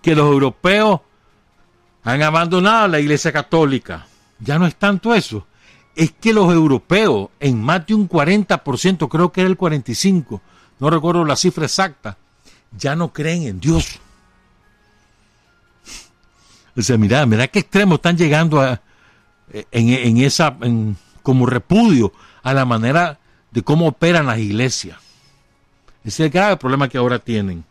que los europeos han abandonado la Iglesia Católica. Ya no es tanto eso. Es que los europeos, en más de un 40%, creo que era el 45%, no recuerdo la cifra exacta, ya no creen en Dios. O sea, mira, mira qué extremo están llegando a, en, esa, como repudio a la manera de cómo operan las iglesias. Ese es el grave problema que ahora tienen.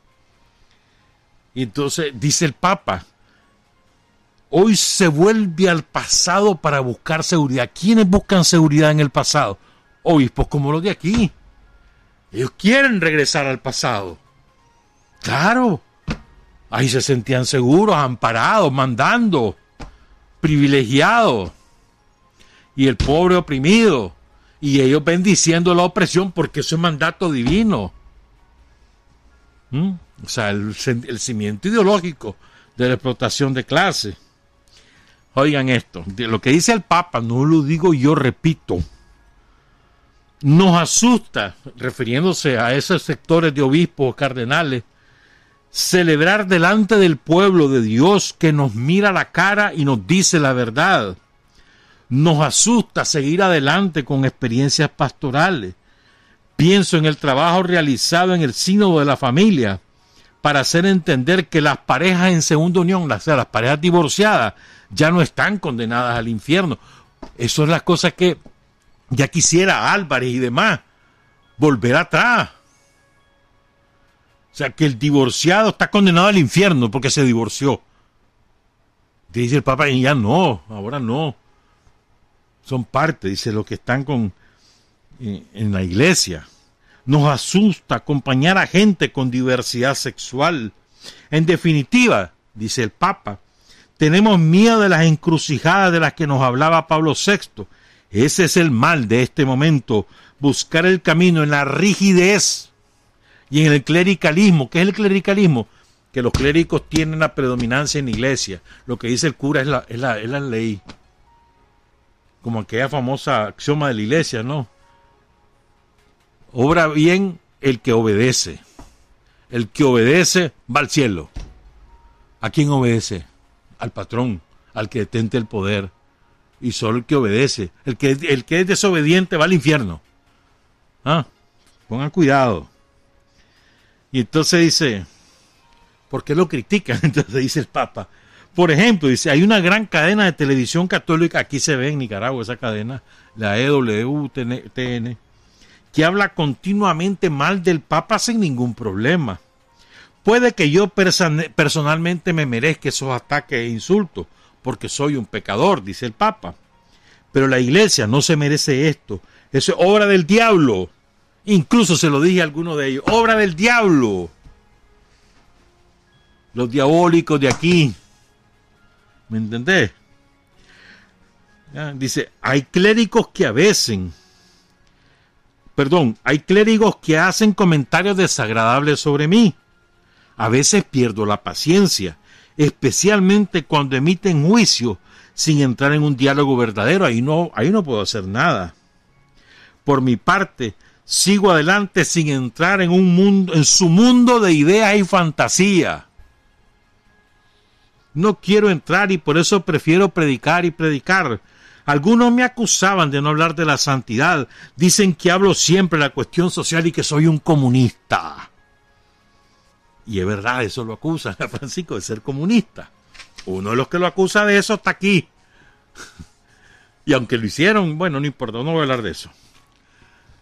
Entonces dice el Papa, hoy se vuelve al pasado para buscar seguridad. ¿Quiénes buscan seguridad en el pasado? Obispos como los de aquí. Ellos quieren regresar al pasado. Claro. Ahí se sentían seguros, amparados, mandando, privilegiados. Y el pobre oprimido. Y ellos bendiciendo la opresión porque eso es mandato divino. ¿Mm? O sea, el, el, cimiento ideológico de la explotación de clase. Oigan esto, de lo que dice el Papa, no lo digo yo, repito. Nos asusta, refiriéndose a esos sectores de obispos, cardenales, celebrar delante del pueblo de Dios que nos mira la cara y nos dice la verdad. Nos asusta seguir adelante con experiencias pastorales. Pienso en el trabajo realizado en el sínodo de la familia para hacer entender que las parejas en segunda unión, o sea, las parejas divorciadas, ya no están condenadas al infierno. Eso es las cosas que ya quisiera Álvarez y demás, volver atrás. O sea, que el divorciado está condenado al infierno porque se divorció. Dice el Papa, y ya no, ahora no. Son parte, dice, los que están con, eh, en la iglesia. Nos asusta acompañar a gente con diversidad sexual. En definitiva, dice el Papa, tenemos miedo de las encrucijadas de las que nos hablaba Pablo VI. Ese es el mal de este momento, buscar el camino en la rigidez y en el clericalismo. ¿Qué es el clericalismo? Que los clérigos tienen la predominancia en la iglesia. Lo que dice el cura es la, es la, es la ley. Como aquella famosa axioma de la iglesia, ¿no? Obra bien el que obedece. El que obedece va al cielo. ¿A quién obedece? Al patrón, al que detente el poder. Y solo el que obedece. El que, el que es desobediente va al infierno. ¿Ah? Pongan cuidado. Y entonces dice, ¿por qué lo critican? [LAUGHS] Entonces dice el Papa. Por ejemplo, dice, hay una gran cadena de televisión católica, aquí se ve en Nicaragua esa cadena, la EWTN, que habla continuamente mal del Papa sin ningún problema. Puede que yo personalmente me merezca esos ataques e insultos, porque soy un pecador, dice el Papa. Pero la iglesia no se merece esto. Es obra del diablo. Incluso se lo dije a alguno de ellos, obra del diablo. Los diabólicos de aquí. ¿Me entendés? Dice, hay clérigos que a veces, perdón, hay clérigos que hacen comentarios desagradables sobre mí. A veces pierdo la paciencia, especialmente cuando emiten juicio sin entrar en un diálogo verdadero. Ahí no, ahí no puedo hacer nada. Por mi parte, sigo adelante sin entrar en un mundo, en su mundo de ideas y fantasía. No quiero entrar y por eso prefiero predicar y predicar. Algunos me acusaban de no hablar de la santidad. Dicen que hablo siempre de la cuestión social y que soy un comunista. Y es verdad, eso lo acusan a [LAUGHS] Francisco de ser comunista. Uno de los que lo acusa de eso está aquí. [LAUGHS] Y aunque lo hicieron, bueno, no importa, no voy a hablar de eso.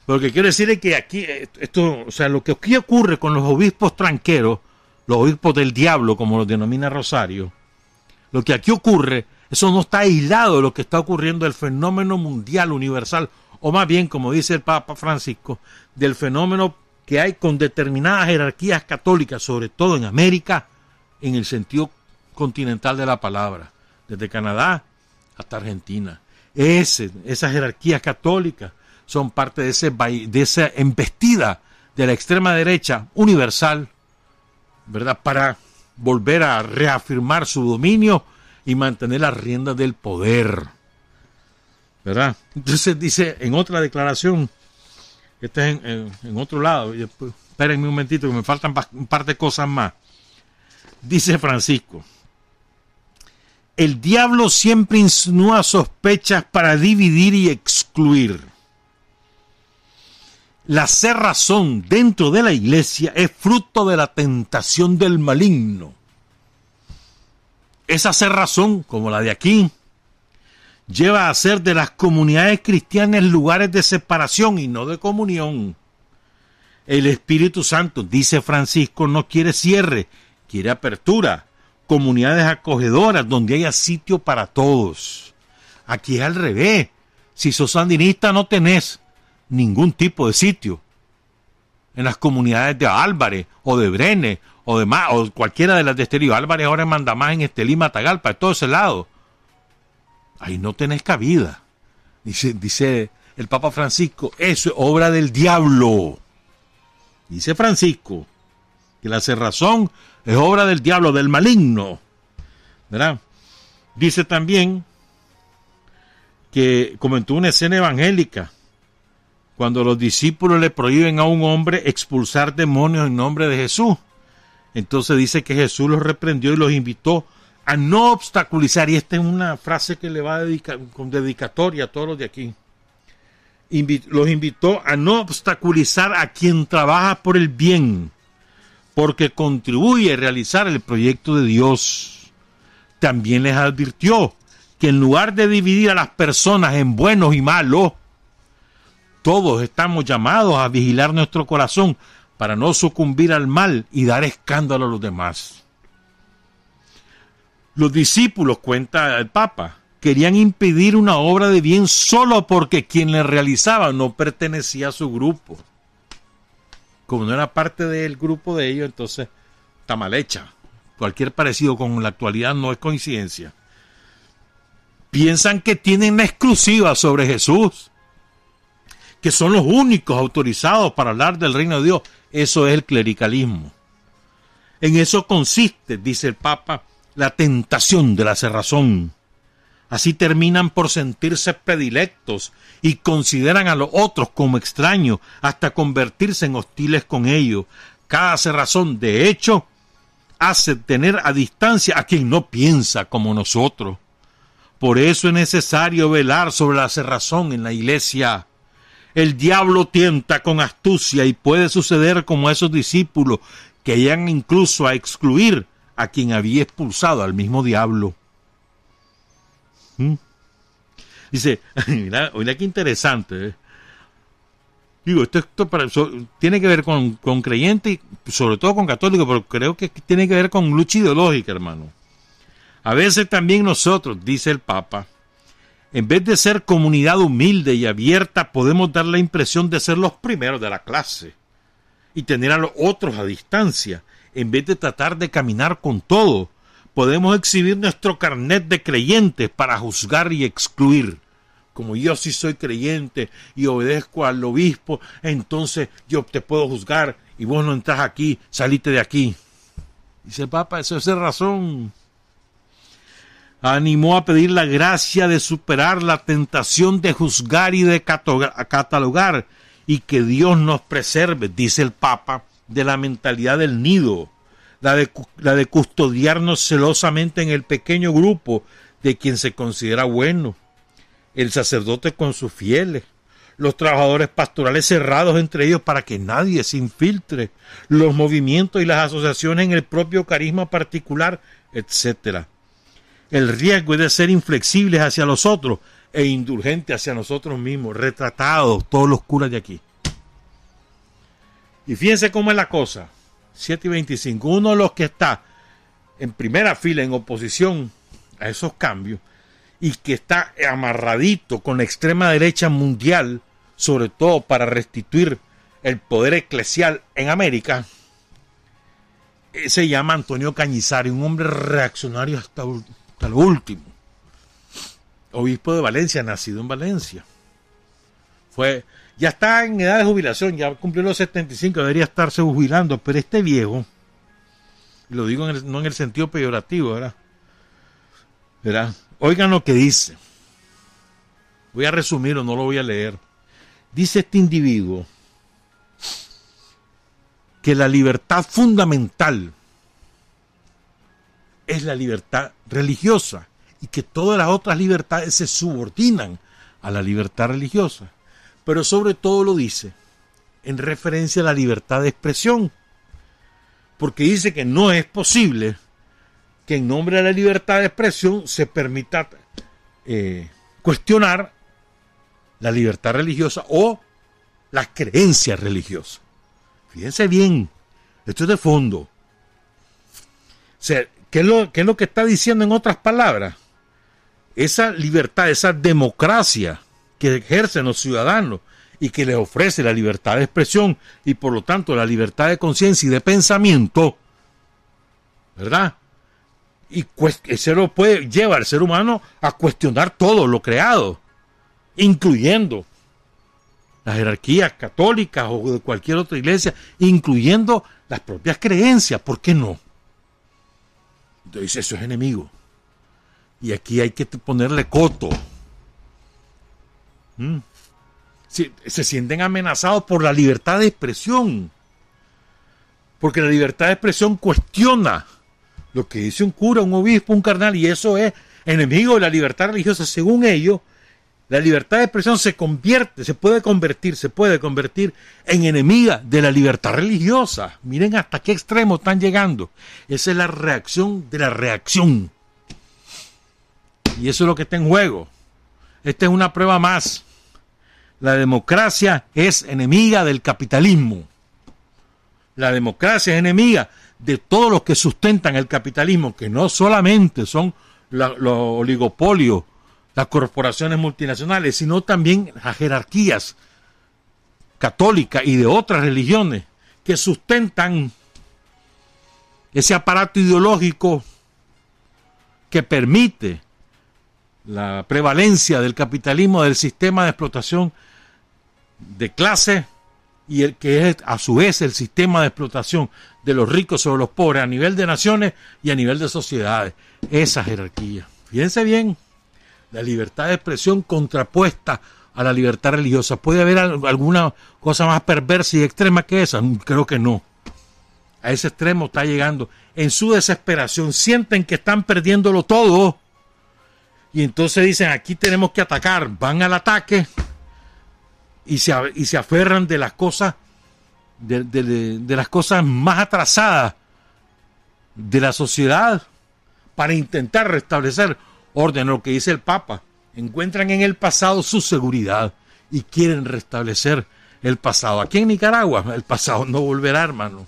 Lo que quiero decir es que aquí, esto, o sea, lo que aquí ocurre con los obispos tranqueros, los obispos del diablo, como los denomina Rosario, lo que aquí ocurre, eso no está aislado de lo que está ocurriendo el fenómeno mundial, universal, o más bien, como dice el Papa Francisco, del fenómeno que hay con determinadas jerarquías católicas, sobre todo en América, en el sentido continental de la palabra, desde Canadá hasta Argentina. Ese, esas jerarquías católicas son parte de, ese, de esa embestida de la extrema derecha universal, ¿verdad? Para volver a reafirmar su dominio y mantener las riendas del poder, ¿verdad? Entonces dice en otra declaración, este es en, otro lado, espérenme un momentito que me faltan un par de cosas más. Dice Francisco, el diablo siempre insinúa sospechas para dividir y excluir la cerrazón dentro de la iglesia es fruto de la tentación del maligno. esa cerrazón, como la de aquí, lleva a hacer de las comunidades cristianas lugares de separación y no de comunión. El Espíritu Santo, dice Francisco, no quiere cierre, quiere apertura, comunidades acogedoras donde haya sitio para todos. Aquí es al revés. Si sos sandinista no tenés ningún tipo de sitio. En las comunidades de Álvarez o de Brenes o de más, o cualquiera de las de Estelí. Álvarez ahora manda más en Estelí, Matagalpa, de todo ese lado. Ahí no tenés cabida. Dice, el Papa Francisco, eso es obra del diablo. Dice Francisco que la cerrazón es obra del diablo, del maligno. ¿Verdad? Dice también que comentó una escena evangélica cuando los discípulos le prohíben a un hombre expulsar demonios en nombre de Jesús. Entonces dice que Jesús los reprendió y los invitó a no obstaculizar, y esta es una frase que le va a dedicar con dedicatoria a todos los de aquí. los invitó a no obstaculizar a quien trabaja por el bien, porque contribuye a realizar el proyecto de Dios. También les advirtió que en lugar de dividir a las personas en buenos y malos, todos estamos llamados a vigilar nuestro corazón para no sucumbir al mal y dar escándalo a los demás. Los discípulos, cuenta el Papa, querían impedir una obra de bien solo porque quien la realizaba no pertenecía a su grupo. Como no era parte del grupo de ellos, entonces está mal hecha. Cualquier parecido con la actualidad no es coincidencia. Piensan que tienen la exclusiva sobre Jesús, que son los únicos autorizados para hablar del reino de Dios. Eso es el clericalismo. En eso consiste, dice el Papa, la tentación de la cerrazón. Así terminan por sentirse predilectos y consideran a los otros como extraños hasta convertirse en hostiles con ellos. Cada cerrazón, de hecho, hace tener a distancia a quien no piensa como nosotros. Por eso es necesario velar sobre la cerrazón en la iglesia. El diablo tienta con astucia y puede suceder como a esos discípulos que llegan incluso a excluir a quien había expulsado al mismo diablo. ¿Mm? Dice, [LAUGHS] mira, mira qué interesante. ¿eh? Digo, esto, tiene que ver con, con creyentes y sobre todo con católicos, pero creo que tiene que ver con lucha ideológica, hermano. A veces también nosotros, dice el Papa, en vez de ser comunidad humilde y abierta, podemos dar la impresión de ser los primeros de la clase y tener a los otros a distancia en vez de tratar de caminar con todo, podemos exhibir nuestro carnet de creyentes para juzgar y excluir. Como yo sí soy creyente y obedezco al obispo, entonces yo te puedo juzgar y vos no entras aquí, salite de aquí. Dice Papa, eso es razón. Animó a pedir la gracia de superar la tentación de juzgar y de catalogar y que Dios nos preserve, dice el Papa, de la mentalidad del nido, la de, la de custodiarnos celosamente en el pequeño grupo de quien se considera bueno, el sacerdote con sus fieles, los trabajadores pastorales cerrados entre ellos para que nadie se infiltre, los movimientos y las asociaciones en el propio carisma particular, etc. El riesgo es de ser inflexibles hacia los otros e indulgentes hacia nosotros mismos, retratados todos los curas de aquí. Y fíjense cómo es la cosa. 7 y 25. Uno de los que está en primera fila en oposición a esos cambios y que está amarradito con la extrema derecha mundial, sobre todo para restituir el poder eclesial en América, eh, se llama Antonio Cañizares, un hombre reaccionario hasta, hasta lo último. Obispo de Valencia, nacido en Valencia. Fue ya está en edad de jubilación, ya cumplió los 75, debería estarse jubilando, pero este viejo, lo digo no en el sentido peyorativo, ¿verdad? ¿verdad? Oigan lo que dice. Voy a resumirlo, no lo voy a leer. Dice este individuo que la libertad fundamental es la libertad religiosa y que todas las otras libertades se subordinan a la libertad religiosa pero sobre todo lo dice en referencia a la libertad de expresión, porque dice que no es posible que en nombre de la libertad de expresión se permita eh, cuestionar la libertad religiosa o las creencias religiosas. Fíjense bien, esto es de fondo. O sea, ¿qué es, lo, ¿qué es lo que está diciendo en otras palabras? Esa libertad, esa democracia que ejercen los ciudadanos y que les ofrece la libertad de expresión y por lo tanto la libertad de conciencia y de pensamiento, ¿verdad? Y se lo puede llevar al ser humano a cuestionar todo lo creado, incluyendo las jerarquías católicas o de cualquier otra iglesia, incluyendo las propias creencias, ¿por qué no? Entonces eso es enemigo. Y aquí hay que ponerle coto. ¿Mm? se sienten amenazados por la libertad de expresión. Porque la libertad de expresión cuestiona lo que dice un cura, un obispo, un carnal, y eso es enemigo de la libertad religiosa. Según ellos, la libertad de expresión se convierte, se puede convertir, se puede convertir en enemiga de la libertad religiosa. Miren hasta qué extremo están llegando. Esa es la reacción de la reacción. Y eso es lo que está en juego. Esta es una prueba más. La democracia es enemiga del capitalismo. La democracia es enemiga de todos los que sustentan el capitalismo, que no solamente son los oligopolios, las corporaciones multinacionales, sino también las jerarquías católicas y de otras religiones que sustentan ese aparato ideológico que permite la prevalencia del capitalismo del sistema de explotación de clase y el que es a su vez el sistema de explotación de los ricos sobre los pobres a nivel de naciones y a nivel de sociedades. Esa jerarquía. Fíjense bien, la libertad de expresión contrapuesta a la libertad religiosa. ¿Puede haber alguna cosa más perversa y extrema que esa? Creo que no. A ese extremo está llegando. En su desesperación sienten que están perdiéndolo todo. Y entonces dicen, aquí tenemos que atacar. Van al ataque y se, y se aferran de las cosas de, de, las cosas más atrasadas de la sociedad para intentar restablecer orden, lo que dice el Papa. Encuentran en el pasado su seguridad y quieren restablecer el pasado. Aquí en Nicaragua el pasado no volverá, hermano.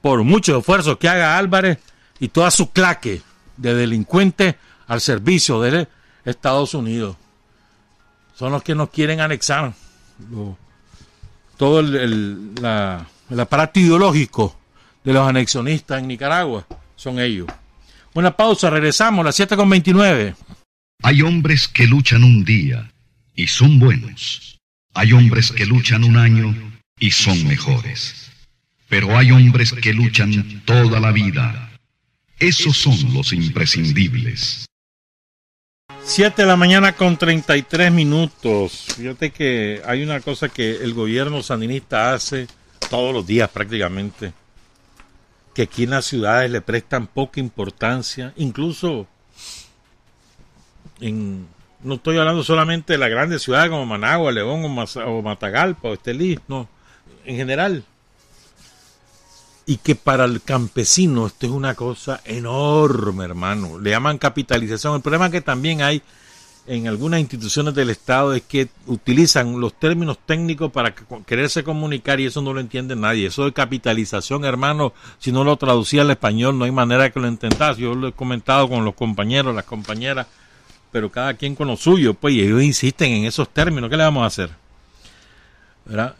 Por mucho esfuerzo que haga Álvarez y toda su claque de delincuentes al servicio de Estados Unidos son los que nos quieren anexar. todo el, aparato ideológico de los anexionistas en Nicaragua son ellos. Una pausa, regresamos, 7 con 29. Hay hombres que luchan un día y son buenos. Hay hombres que luchan un año y son mejores. Pero hay hombres que luchan toda la vida. Esos son los imprescindibles. 7 de la mañana con 33 minutos. Fíjate que hay una cosa que el gobierno sandinista hace todos los días prácticamente, que aquí en las ciudades le prestan poca importancia, incluso en, no estoy hablando solamente de las grandes ciudades como Managua, León o, Matagalpa o Estelí, no, en general. Y que para el campesino esto es una cosa enorme, hermano. Le llaman capitalización. El problema que también hay en algunas instituciones del Estado es que utilizan los términos técnicos para quererse comunicar y eso no lo entiende nadie. Eso de capitalización, hermano, si no lo traducía al español no hay manera que lo entendas. Yo lo he comentado con los compañeros, las compañeras, pero cada quien con lo suyo, pues, y ellos insisten en esos términos. ¿Qué le vamos a hacer?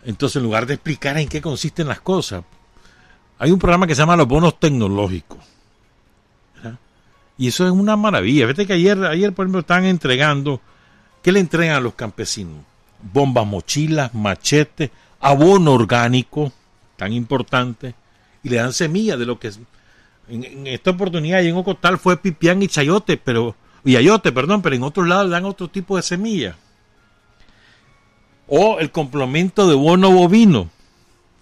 Entonces, en lugar de explicar en qué consisten las cosas, hay un programa que se llama los bonos tecnológicos. Y eso es una maravilla. Fíjate que ayer, ayer, por ejemplo, están entregando, ¿qué le entregan a los campesinos? Bombas mochilas, machetes, abono orgánico, tan importante, y le dan semillas de lo que es. En, esta oportunidad y en Ocotal fue pipián y chayote, pero, y perdón, pero en otros lados le dan otro tipo de semillas. O el complemento de bono bovino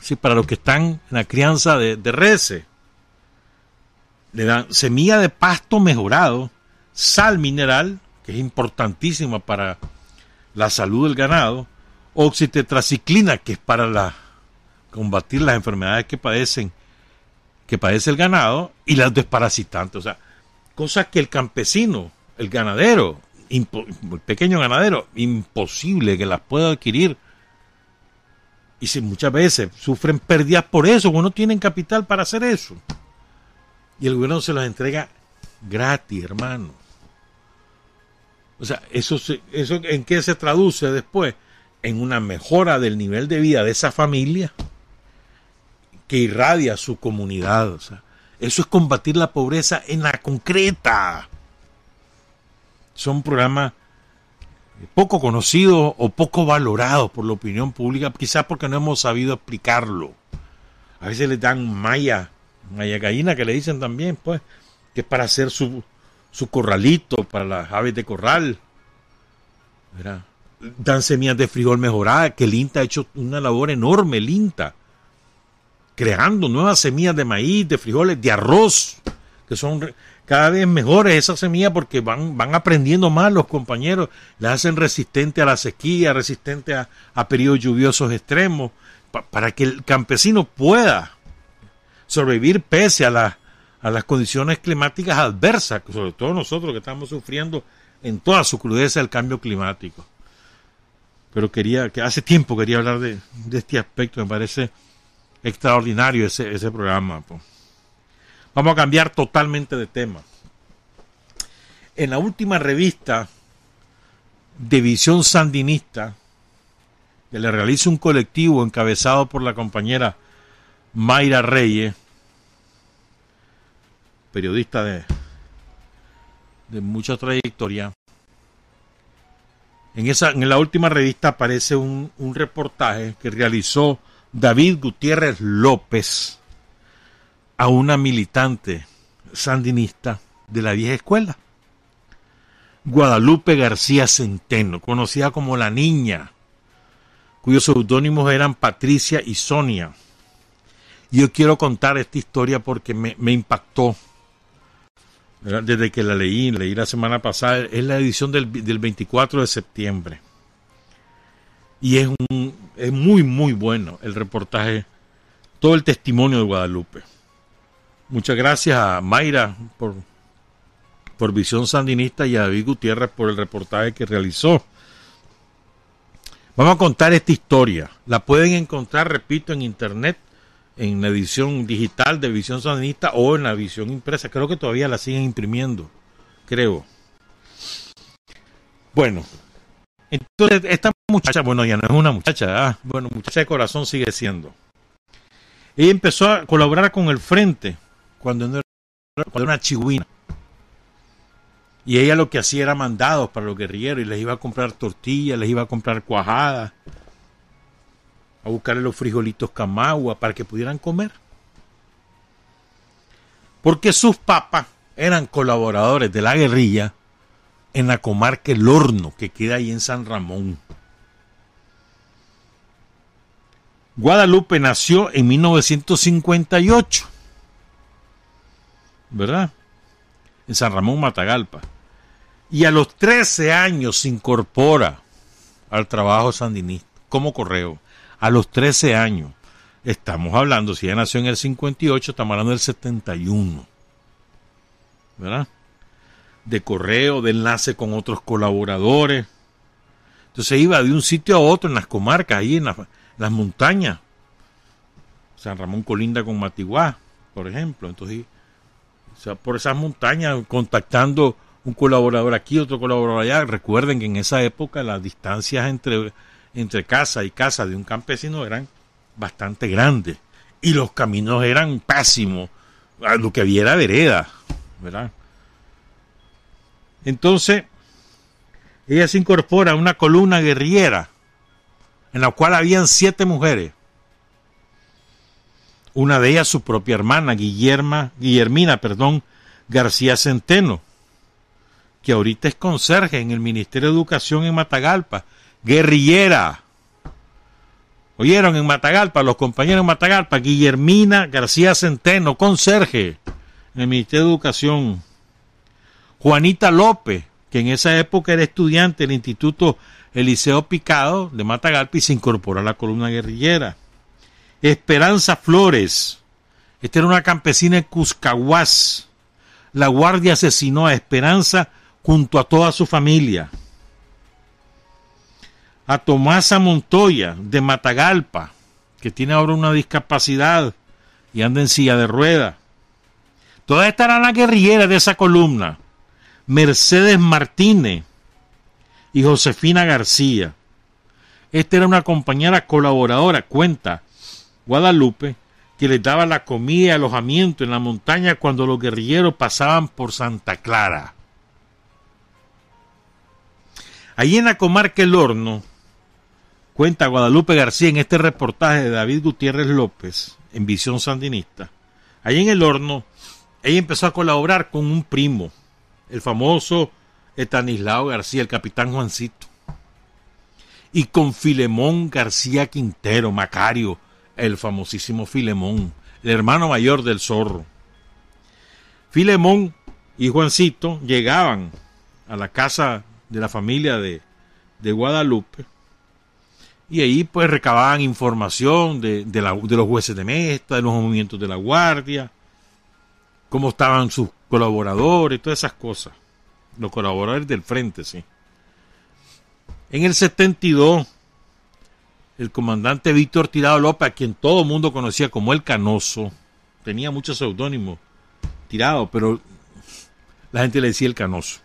sí, para los que están en la crianza de, de Le dan semilla de pasto mejorado, sal mineral, que es importantísima para la salud del ganado, oxitetraciclina, que es para la, combatir las enfermedades que padecen que padece el ganado y las desparasitantes. O sea, cosas que el campesino, el ganadero, el pequeño ganadero, imposible que las pueda adquirir. Y si muchas veces sufren pérdidas por eso, porque no tienen capital para hacer eso. Y el gobierno se las entrega gratis, hermano. O sea, eso, eso en qué se traduce después? En una mejora del nivel de vida de esa familia que irradia su comunidad. O sea, eso es combatir la pobreza en la concreta. Son programas poco conocidos o poco valorados por la opinión pública, quizás porque no hemos sabido explicarlo. A veces le dan maya, maya gallina que le dicen también, pues, que es para hacer su, su corralito para las aves de corral. Dan semillas de frijol mejorada, que el INTA ha hecho una labor enorme, el INTA, creando nuevas semillas de maíz, de frijoles, de arroz, que son cada vez mejores esas semillas porque van, van aprendiendo más los compañeros, las hacen resistente a la sequía, resistente a, periodos lluviosos extremos, para que el campesino pueda sobrevivir pese a la a las condiciones climáticas adversas, sobre todo nosotros que estamos sufriendo en toda su crudeza el cambio climático. Pero quería, que hace tiempo quería hablar de, este aspecto, me parece extraordinario ese, ese programa. Vamos a cambiar totalmente de tema. En la última revista de Visión Sandinista, que le realiza un colectivo encabezado por la compañera Mayra Reyes, periodista de, de mucha trayectoria. En, esa, en la última revista aparece un, un reportaje que realizó David Gutiérrez López a una militante sandinista de la vieja escuela, Guadalupe García Centeno, conocida como la niña, cuyos seudónimos eran Patricia y Sonia. Yo quiero contar esta historia porque me, impactó desde que la leí, leí la semana pasada, es la edición del, 24 de septiembre. Y es, un, es muy, muy bueno el reportaje, todo el testimonio de Guadalupe. Muchas gracias a Mayra por, por Visión Sandinista y a David Gutiérrez por el reportaje que realizó. Vamos a contar esta historia. La pueden encontrar, repito, en internet en la edición digital de Visión Sandinista o en la visión impresa. Creo que todavía la siguen imprimiendo, creo. Bueno, entonces esta muchacha, bueno, ya no es una muchacha, ¿ah? bueno, muchacha de corazón sigue siendo. Ella empezó a colaborar con el Frente cuando cuando era una chihuina. Y ella lo que hacía era mandados para los guerrilleros y les iba a comprar tortillas, les iba a comprar cuajadas, a buscarle los frijolitos camagua para que pudieran comer. Porque sus papas eran colaboradores de la guerrilla en la comarca El Horno, que queda ahí en San Ramón. Guadalupe nació en 1958, ¿verdad? En San Ramón, Matagalpa. Y a los 13 años se incorpora al trabajo sandinista como correo a los 13 años. Estamos hablando, si ella nació en el 58, estamos hablando del 71. ¿Verdad? De correo, de enlace con otros colaboradores. Entonces iba de un sitio a otro en las comarcas, ahí en, las montañas. San Ramón colinda con Matiguá, por ejemplo. Entonces, o sea, por esas montañas, contactando un colaborador aquí, otro colaborador allá. Recuerden que en esa época las distancias entre entre casa y casa de un campesino eran bastante grandes y los caminos eran pésimos, lo que había era vereda, ¿verdad? Entonces, ella se incorpora a una columna guerrillera en la cual habían siete mujeres. Una de ellas su propia hermana, Guillerma, Guillermina, perdón, García Centeno, que ahorita es conserje en el Ministerio de Educación en Matagalpa guerrillera. Oyeron en Matagalpa, los compañeros en Matagalpa, Guillermina García Centeno, conserje en el Ministerio de Educación. Juanita López, que en esa época era estudiante del Instituto Eliseo Picado de Matagalpa y se incorporó a la columna guerrillera. Esperanza Flores, Esta era una campesina en Cuscahuás. La guardia asesinó a Esperanza junto a toda su familia. A Tomasa Montoya de Matagalpa, que tiene ahora una discapacidad y anda en silla de rueda. Todas estas eran las guerrilleras de esa columna. Mercedes Martínez y Josefina García. Esta era una compañera colaboradora, cuenta Guadalupe, que les daba la comida y alojamiento en la montaña cuando los guerrilleros pasaban por Santa Clara. Allí en la comarca El Horno, cuenta Guadalupe García en este reportaje de David Gutiérrez López en Visión Sandinista. Allí en El Horno, ella empezó a colaborar con un primo, el famoso Estanislao García, el capitán Juancito, y con Filemón García Quintero, Macario, el famosísimo Filemón, el hermano mayor del zorro. Filemón y Juancito llegaban a la casa de la familia de, de Guadalupe y ahí pues recababan información de, de, de los jueces de mesta, de los movimientos de la guardia, cómo estaban sus colaboradores, todas esas cosas. Los colaboradores del frente, sí. En el 72, el comandante Víctor Tirado López, a quien todo el mundo conocía como el Canoso, tenía muchos seudónimos, Tirado, pero la gente le decía el Canoso.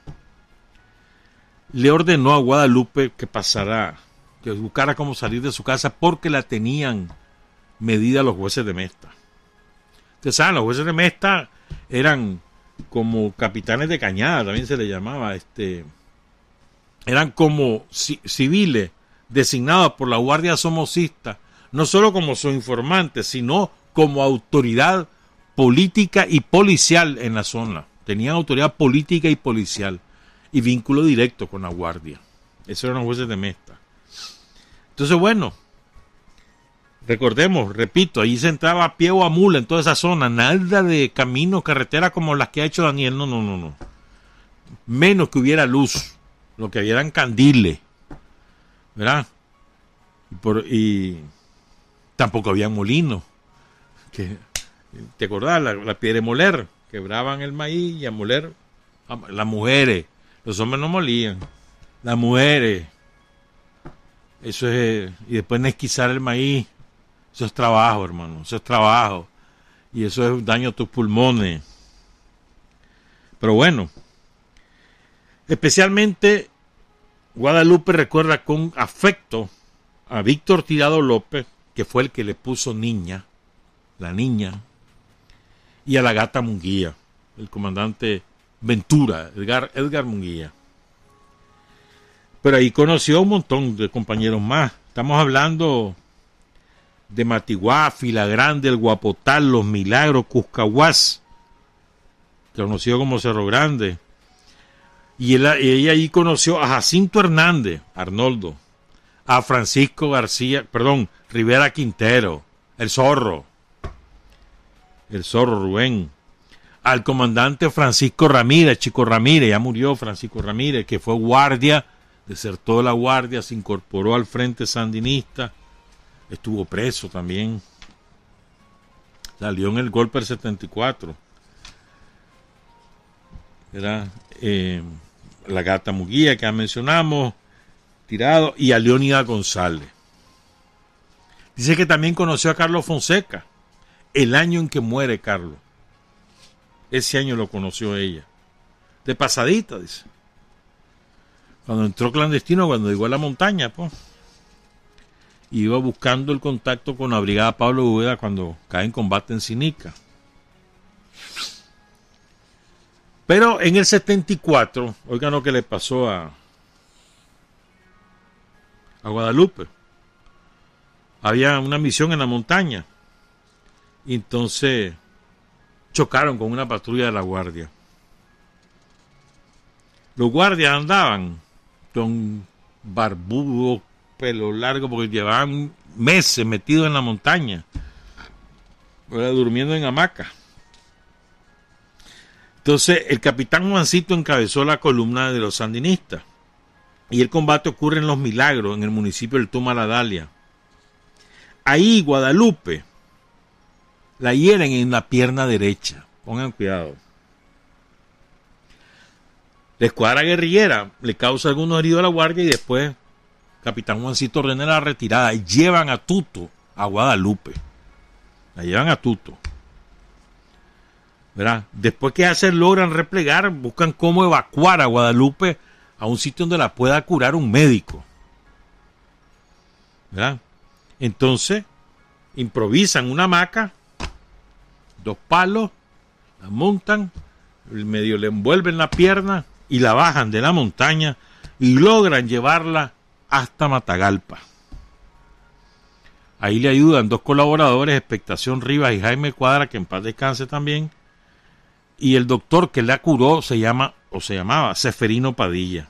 Le ordenó a Guadalupe que pasara, que buscara cómo salir de su casa porque la tenían medida los jueces de Mesta. Ustedes saben, los jueces de Mesta eran como capitanes de cañada, también se le llamaba, este, eran como civiles designados por la Guardia Somocista, no solo como su informantes, sino como autoridad política y policial en la zona. Tenían autoridad política y policial y vínculo directo con la Guardia. Esos eran los jueces de Mesta. Entonces, bueno, recordemos, repito, ahí se entraba a pie o a mula en toda esa zona, nada de camino, carretera como las que ha hecho Daniel, no, no, no, no. Menos que hubiera luz, lo que había eran candiles, ¿verdad? Y, tampoco había molinos. Que, ¿Te acordás? La, la piedra de moler, quebraban el maíz y a moler las mujeres. Los hombres no molían. Las mujeres. Eso es. Y después esquizar el maíz. Eso es trabajo, hermano. Eso es trabajo. Y eso es daño a tus pulmones. Pero bueno. Especialmente Guadalupe recuerda con afecto a Víctor Tirado López, que fue el que le puso niña, la niña, y a la gata Munguía, el comandante Ventura, Edgar, Munguía. Pero ahí conoció a un montón de compañeros más. Estamos hablando de Matiguá, Fila Grande, El Guapotal, Los Milagros, Cuscahuás, conocido como Cerro Grande, y, ella ahí conoció a Jacinto Hernández, Arnoldo, a Francisco García, perdón, Rivera Quintero, el zorro, el zorro Rubén, al comandante Francisco Ramírez, Chico Ramírez, ya murió Francisco Ramírez, que fue guardia, desertó de la guardia, se incorporó al frente sandinista, estuvo preso también, salió en el golpe del 74. Era, eh, la gata Muguía que ya mencionamos, tirado, y a Leónida González. Dice que también conoció a Carlos Fonseca, el año en que muere Carlos. Ese año lo conoció ella. De pasadita, dice. Cuando entró clandestino, cuando llegó a la montaña, pues. Iba buscando el contacto con la brigada Pablo Ubeda cuando cae en combate en Sinica. Pero en el 74, oigan lo que le pasó a, a Guadalupe. Había una misión en la montaña. Y entonces chocaron con una patrulla de la guardia. Los guardias andaban con barbudos, pelo largo, porque llevaban meses metidos en la montaña, durmiendo en hamaca. Entonces, el capitán Juancito encabezó la columna de los sandinistas. Y el combate ocurre en Los Milagros, en el municipio del Dalia. Ahí Guadalupe la hieren en la pierna derecha. Pongan cuidado. La escuadra guerrillera le causa algunos heridos a la guardia y después Capitán Juancito ordena la retirada llevan a Tuto a Guadalupe. La llevan a Tuto. Después que hacen, logran replegar, buscan cómo evacuar a Guadalupe a un sitio donde la pueda curar un médico. Entonces, improvisan una hamaca, dos palos, la montan, medio le envuelven la pierna y la bajan de la montaña y logran llevarla hasta Matagalpa. Ahí le ayudan dos colaboradores, Expectación Rivas y Jaime Cuadra, que en paz descanse también. Y el doctor que la curó se llama, o se llamaba, Seferino Padilla.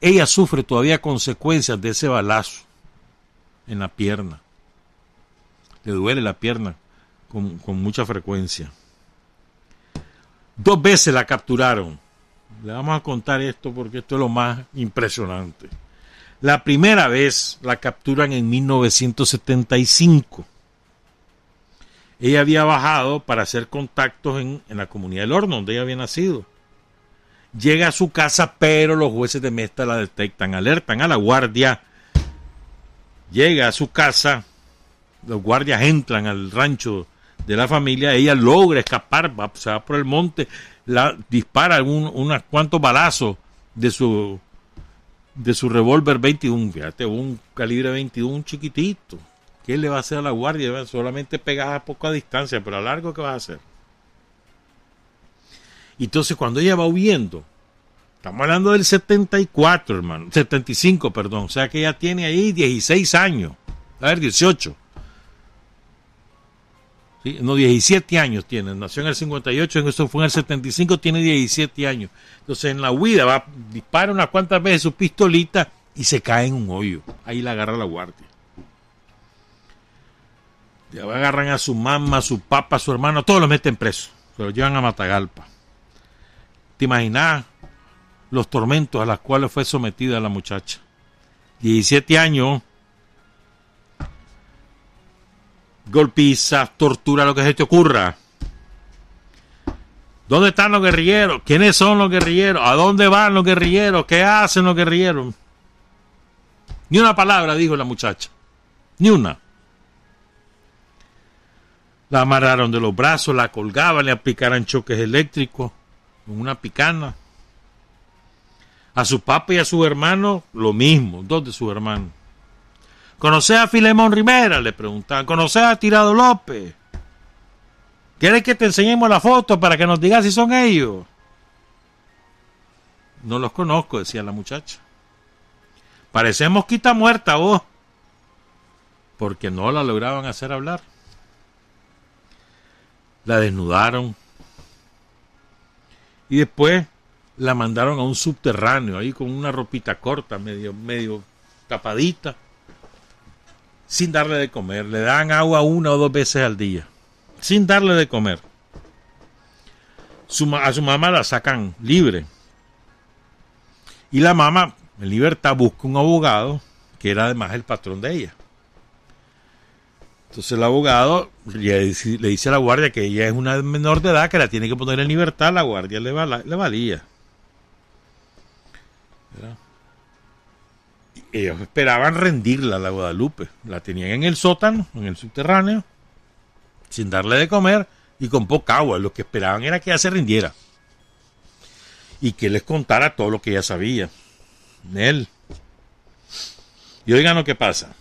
Ella sufre todavía consecuencias de ese balazo en la pierna. Le duele la pierna con, con mucha frecuencia. Dos veces la capturaron. Le vamos a contar esto porque esto es lo más impresionante. La primera vez la capturan en 1975. Ella había bajado para hacer contactos en, en, la comunidad del horno, donde ella había nacido. Llega a su casa, pero los jueces de Mesta la detectan, alertan a la guardia. Llega a su casa, los guardias entran al rancho de la familia, ella logra escapar, se va por el monte, dispara un, unos cuantos balazos de su de su revólver 21, fíjate, un calibre 21 chiquitito. ¿Qué le va a hacer a la guardia? Solamente pegas a poca distancia, pero a largo, ¿qué va a hacer? Entonces cuando ella va huyendo, estamos hablando del 74, hermano, 75, perdón, o sea que ella tiene ahí 16 años, a ver, 18. ¿Sí? No, 17 años tiene, nació en el 58, en eso fue en el 75, tiene 17 años. Entonces en la huida va, dispara unas cuantas veces su pistolita y se cae en un hoyo. Ahí la agarra la guardia. Ya agarran a su mamá, a su papá, a su hermano, todos los meten presos. Se los llevan a Matagalpa. ¿Te imaginas los tormentos a los cuales fue sometida la muchacha? 17 años. Golpizas, tortura, lo que se te ocurra. ¿Dónde están los guerrilleros? ¿Quiénes son los guerrilleros? ¿A dónde van los guerrilleros? ¿Qué hacen los guerrilleros? Ni una palabra dijo la muchacha. Ni una. La amarraron de los brazos, la colgaban, le aplicaron choques eléctricos con una picana. A su papá y a su hermano, lo mismo, dos de sus hermanos. ¿Conoces a Filemón Rivera? Le preguntaban. ¿Conoces a Tirado López? ¿Quieres que te enseñemos la foto para que nos digas si son ellos? No los conozco, decía la muchacha. Parecemos quita muerta vos. Porque no la lograban hacer hablar. La desnudaron. Y después la mandaron a un subterráneo, ahí con una ropita corta, medio, medio tapadita, sin darle de comer. Le dan agua una o dos veces al día, sin darle de comer. A su mamá la sacan libre. Y la mamá, en libertad, busca un abogado, que era además el patrón de ella. Entonces el abogado le dice, a la guardia que ella es una menor de edad, que la tiene que poner en libertad, la guardia le, le valía. ¿verdad? Ellos esperaban rendirla a la Guadalupe. La tenían en el sótano, en el subterráneo, sin darle de comer y con poca agua. Lo que esperaban era que ella se rindiera. Y que les contara todo lo que ella sabía. Él. Y oigan lo que pasa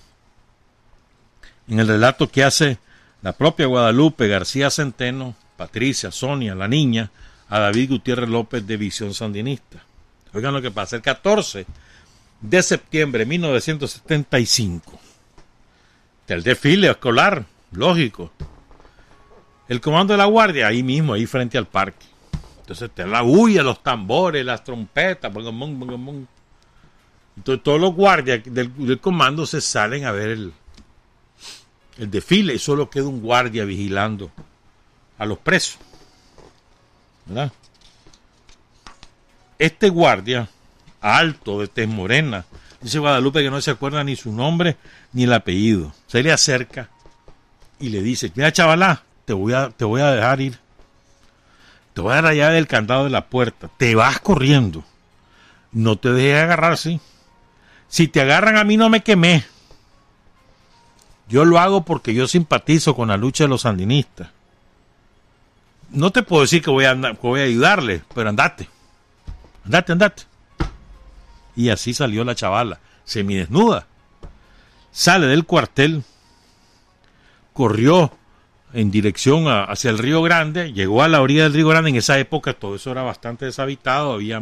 en el relato que hace la propia Guadalupe García Centeno, Patricia, Sonia, la niña, a David Gutiérrez López de Visión Sandinista. Oigan lo que pasa, el 14 de septiembre de 1975, el desfile escolar, lógico, el comando de la guardia, ahí mismo, ahí frente al parque. Entonces te la bulla, los tambores, las trompetas, bum, bum, entonces todos los guardias del comando se salen a ver el, el desfile y solo queda un guardia vigilando a los presos. ¿verdad? Este guardia, alto, de tez morena, dice Guadalupe que no se acuerda ni su nombre ni el apellido. Se le acerca y le dice, mira chavala, te voy a, te voy a dejar ir. Te voy a dar llave del candado de la puerta. Te vas corriendo. No te dejes agarrar así. Si te agarran a mí no me quemé. Yo lo hago porque yo simpatizo con la lucha de los sandinistas. No te puedo decir que voy a, ayudarle, pero andate. Andate, andate. Y así salió la chavala, semidesnuda. Sale del cuartel, corrió en dirección hacia el Río Grande, llegó a la orilla del Río Grande. En esa época todo eso era bastante deshabitado, había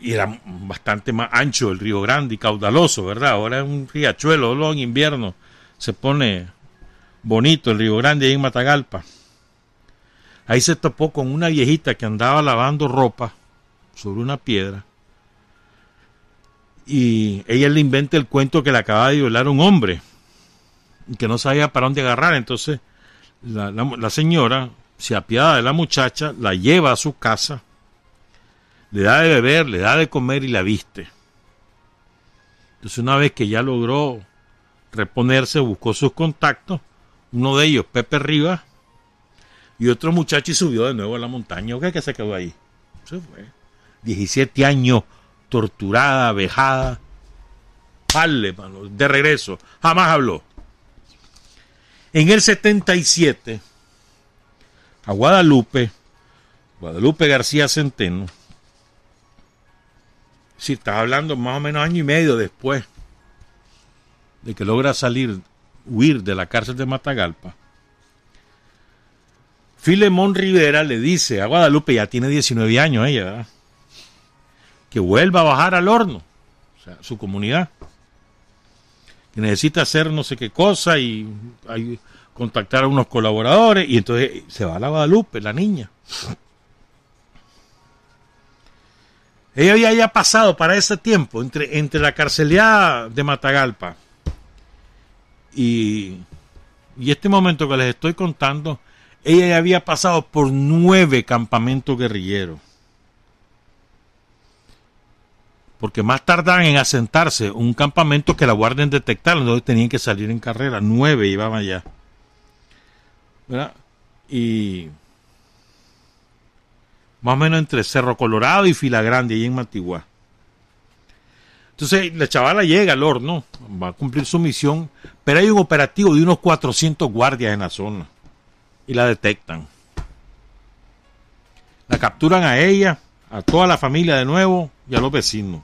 y era bastante más ancho el Río Grande y caudaloso, ¿verdad? Ahora es un riachuelo, en invierno se pone bonito el Río Grande ahí en Matagalpa. Ahí se topó con una viejita que andaba lavando ropa sobre una piedra. Y ella le inventa el cuento que le acaba de violar un hombre y que no sabía para dónde agarrar. Entonces la, la- la señora se apiada de la muchacha, la lleva a su casa, le da de beber, le da de comer y la viste. Entonces una vez que ya logró reponerse, buscó sus contactos, uno de ellos, Pepe Rivas, y otro muchacho y subió de nuevo a la montaña. ¿Qué que se quedó ahí? Se fue. 17 años, torturada, vejada. Vale, mano, de regreso. Jamás habló. En el 77, a Guadalupe, Guadalupe García Centeno, si estás hablando más o menos año y medio después de que logra salir, huir de la cárcel de Matagalpa, Filemón Rivera le dice a Guadalupe, ya tiene 19 años ella, ¿verdad? que vuelva a bajar al horno, o sea, su comunidad, que necesita hacer no sé qué cosa y contactar a unos colaboradores, y entonces se va a la Guadalupe, la niña. Ella había ya pasado para ese tiempo entre, entre la carceleada de Matagalpa y, y este momento que les estoy contando, ella ya había pasado por nueve campamentos guerrilleros. Porque más tardaban en asentarse un campamento que la guardia en detectar, donde tenían que salir en carrera. Nueve iban allá. ¿Verdad? Y más o menos entre Cerro Colorado y Fila Grande, ahí en Matiguá. Entonces la chavala llega al horno, va a cumplir su misión, pero hay un operativo de unos 400 guardias en la zona y la detectan. La capturan a ella, a toda la familia de nuevo y a los vecinos.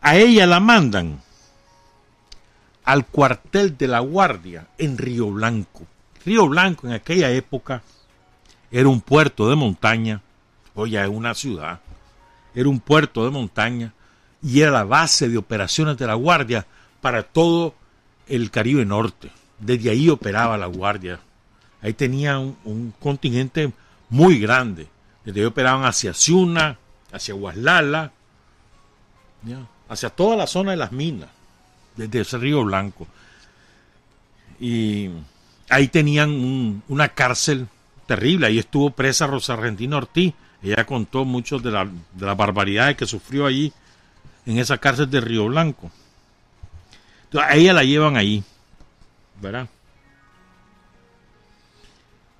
A ella la mandan al cuartel de la guardia en Río Blanco. Río Blanco en aquella época era un puerto de montaña, hoy ya es una ciudad, era un puerto de montaña y era la base de operaciones de la Guardia para todo el Caribe Norte. Desde ahí operaba la Guardia. Ahí tenía un, contingente muy grande. Desde ahí operaban hacia Ciuna, hacia Guaslala, hacia toda la zona de las minas, desde ese río Blanco. Y ahí tenían un- una cárcel terrible. Ahí estuvo presa Rosa Argentina Ortiz. Ella contó muchos de, la- de las barbaridades que sufrió allí en esa cárcel de Río Blanco. Entonces, a ella la llevan ahí, ¿verdad?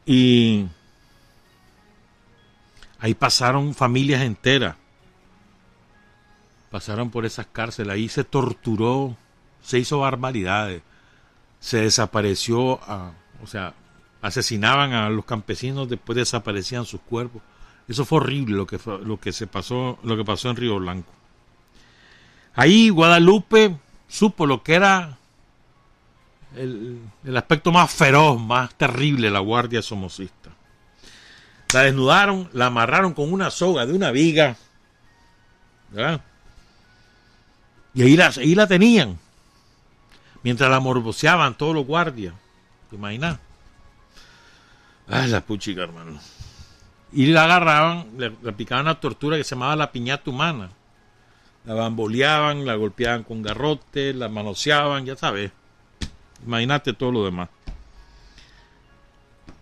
Y ahí pasaron familias enteras. Pasaron por esas cárceles. Ahí se torturó, se hizo barbaridades. Se desapareció, o sea, asesinaban a los campesinos, después desaparecían sus cuerpos. Eso fue horrible lo que, lo que se pasó, lo que pasó en Río Blanco. Ahí Guadalupe supo lo que era el, el aspecto más feroz, más terrible de la guardia somocista. La desnudaron, la amarraron con una soga de una viga, ¿verdad? Y ahí la, ahí la tenían, mientras la morboseaban todos los guardias. ¿Te imaginas? Ah, la puchica, hermano. Y la agarraban, le, le aplicaban una tortura que se llamaba la piñata humana. La bamboleaban, la golpeaban con garrote, la manoseaban, ya sabes. Imagínate todo lo demás.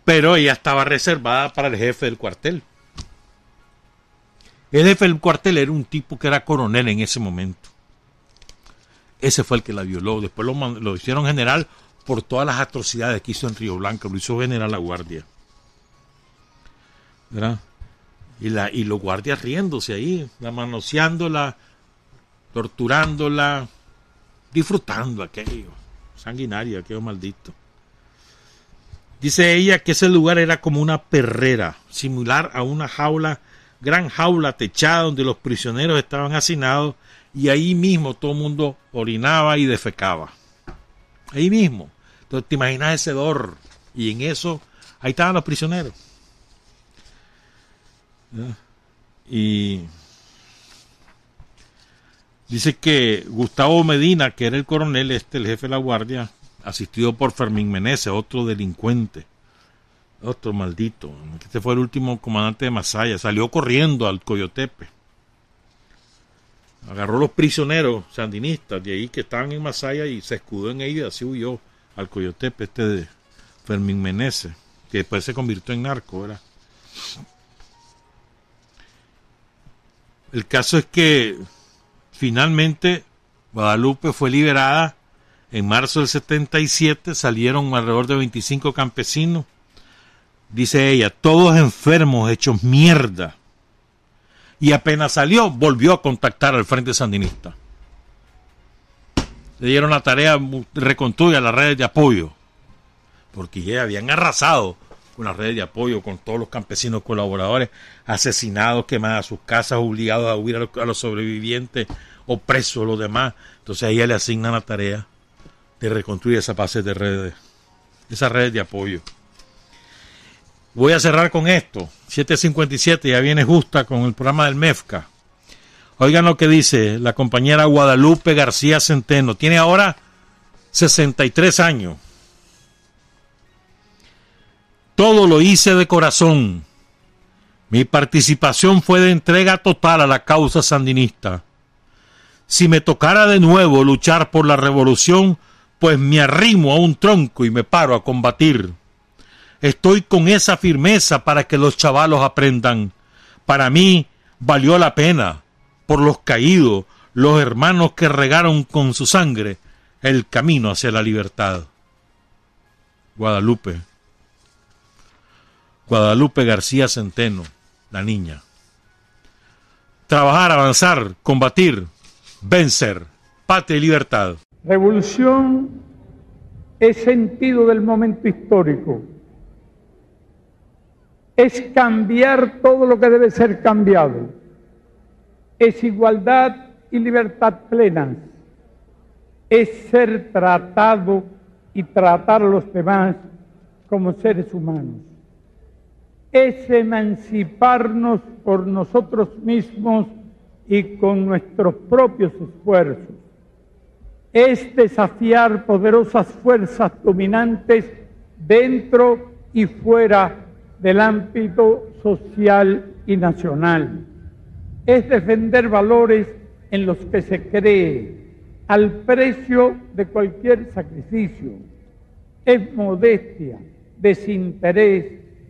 Pero ella estaba reservada para el jefe del cuartel. El jefe del cuartel era un tipo que era coronel en ese momento. Ese fue el que la violó. Después lo, hicieron general por todas las atrocidades que hizo en Río Blanco, lo hizo general la guardia. ¿Verdad? Y, la, y los guardias riéndose ahí, la manoseándola, torturándola, disfrutando aquello, sanguinario, aquello maldito. Dice ella que ese lugar era como una perrera, similar a una jaula, gran jaula techada donde los prisioneros estaban hacinados y ahí mismo todo el mundo orinaba y defecaba. Ahí mismo. Entonces te imaginas ese dor y en eso ahí estaban los prisioneros. Y dice que Gustavo Medina, que era el coronel, este, el jefe de la guardia, asistido por Fermín Meneses, otro delincuente, otro maldito. Este fue el último comandante de Masaya. Salió corriendo al Coyotepe. Agarró los prisioneros sandinistas de ahí que estaban en Masaya y se escudó en ellos y así huyó al Coyotepe, este de Fermín Meneses, que después se convirtió en narco, ¿verdad? El caso es que finalmente Guadalupe fue liberada en marzo del 77 salieron alrededor de 25 campesinos. Dice ella, todos enfermos, hechos mierda. Y apenas salió, volvió a contactar al Frente Sandinista. Le dieron la tarea reconstruir las redes de apoyo. Porque ya habían arrasado las redes de apoyo, con todos los campesinos colaboradores, asesinados, quemadas sus casas, obligados a huir a los, a sobrevivientes o presos, los demás. Entonces a ella le asignan la tarea de reconstruir esa base de redes, esa red de apoyo. Voy a cerrar con esto. 757 ya viene justa con el programa del MEFCA. Oigan lo que dice la compañera Guadalupe García Centeno. Tiene ahora 63 años. Todo lo hice de corazón. Mi participación fue de entrega total a la causa sandinista. Si me tocara de nuevo luchar por la revolución, pues me arrimo a un tronco y me paro a combatir. Estoy con esa firmeza para que los chavalos aprendan. Para mí valió la pena, por los caídos, los hermanos que regaron con su sangre el camino hacia la libertad. Guadalupe. Guadalupe García Centeno, la niña. Trabajar, avanzar, combatir, vencer, patria y libertad. Revolución es sentido del momento histórico. Es cambiar todo lo que debe ser cambiado. Es igualdad y libertad plenas. Es ser tratado y tratar a los demás como seres humanos. Es emanciparnos por nosotros mismos y con nuestros propios esfuerzos es desafiar poderosas fuerzas dominantes dentro y fuera del ámbito social y nacional. Es defender valores en los que se cree al precio de cualquier sacrificio. Es modestia, desinterés,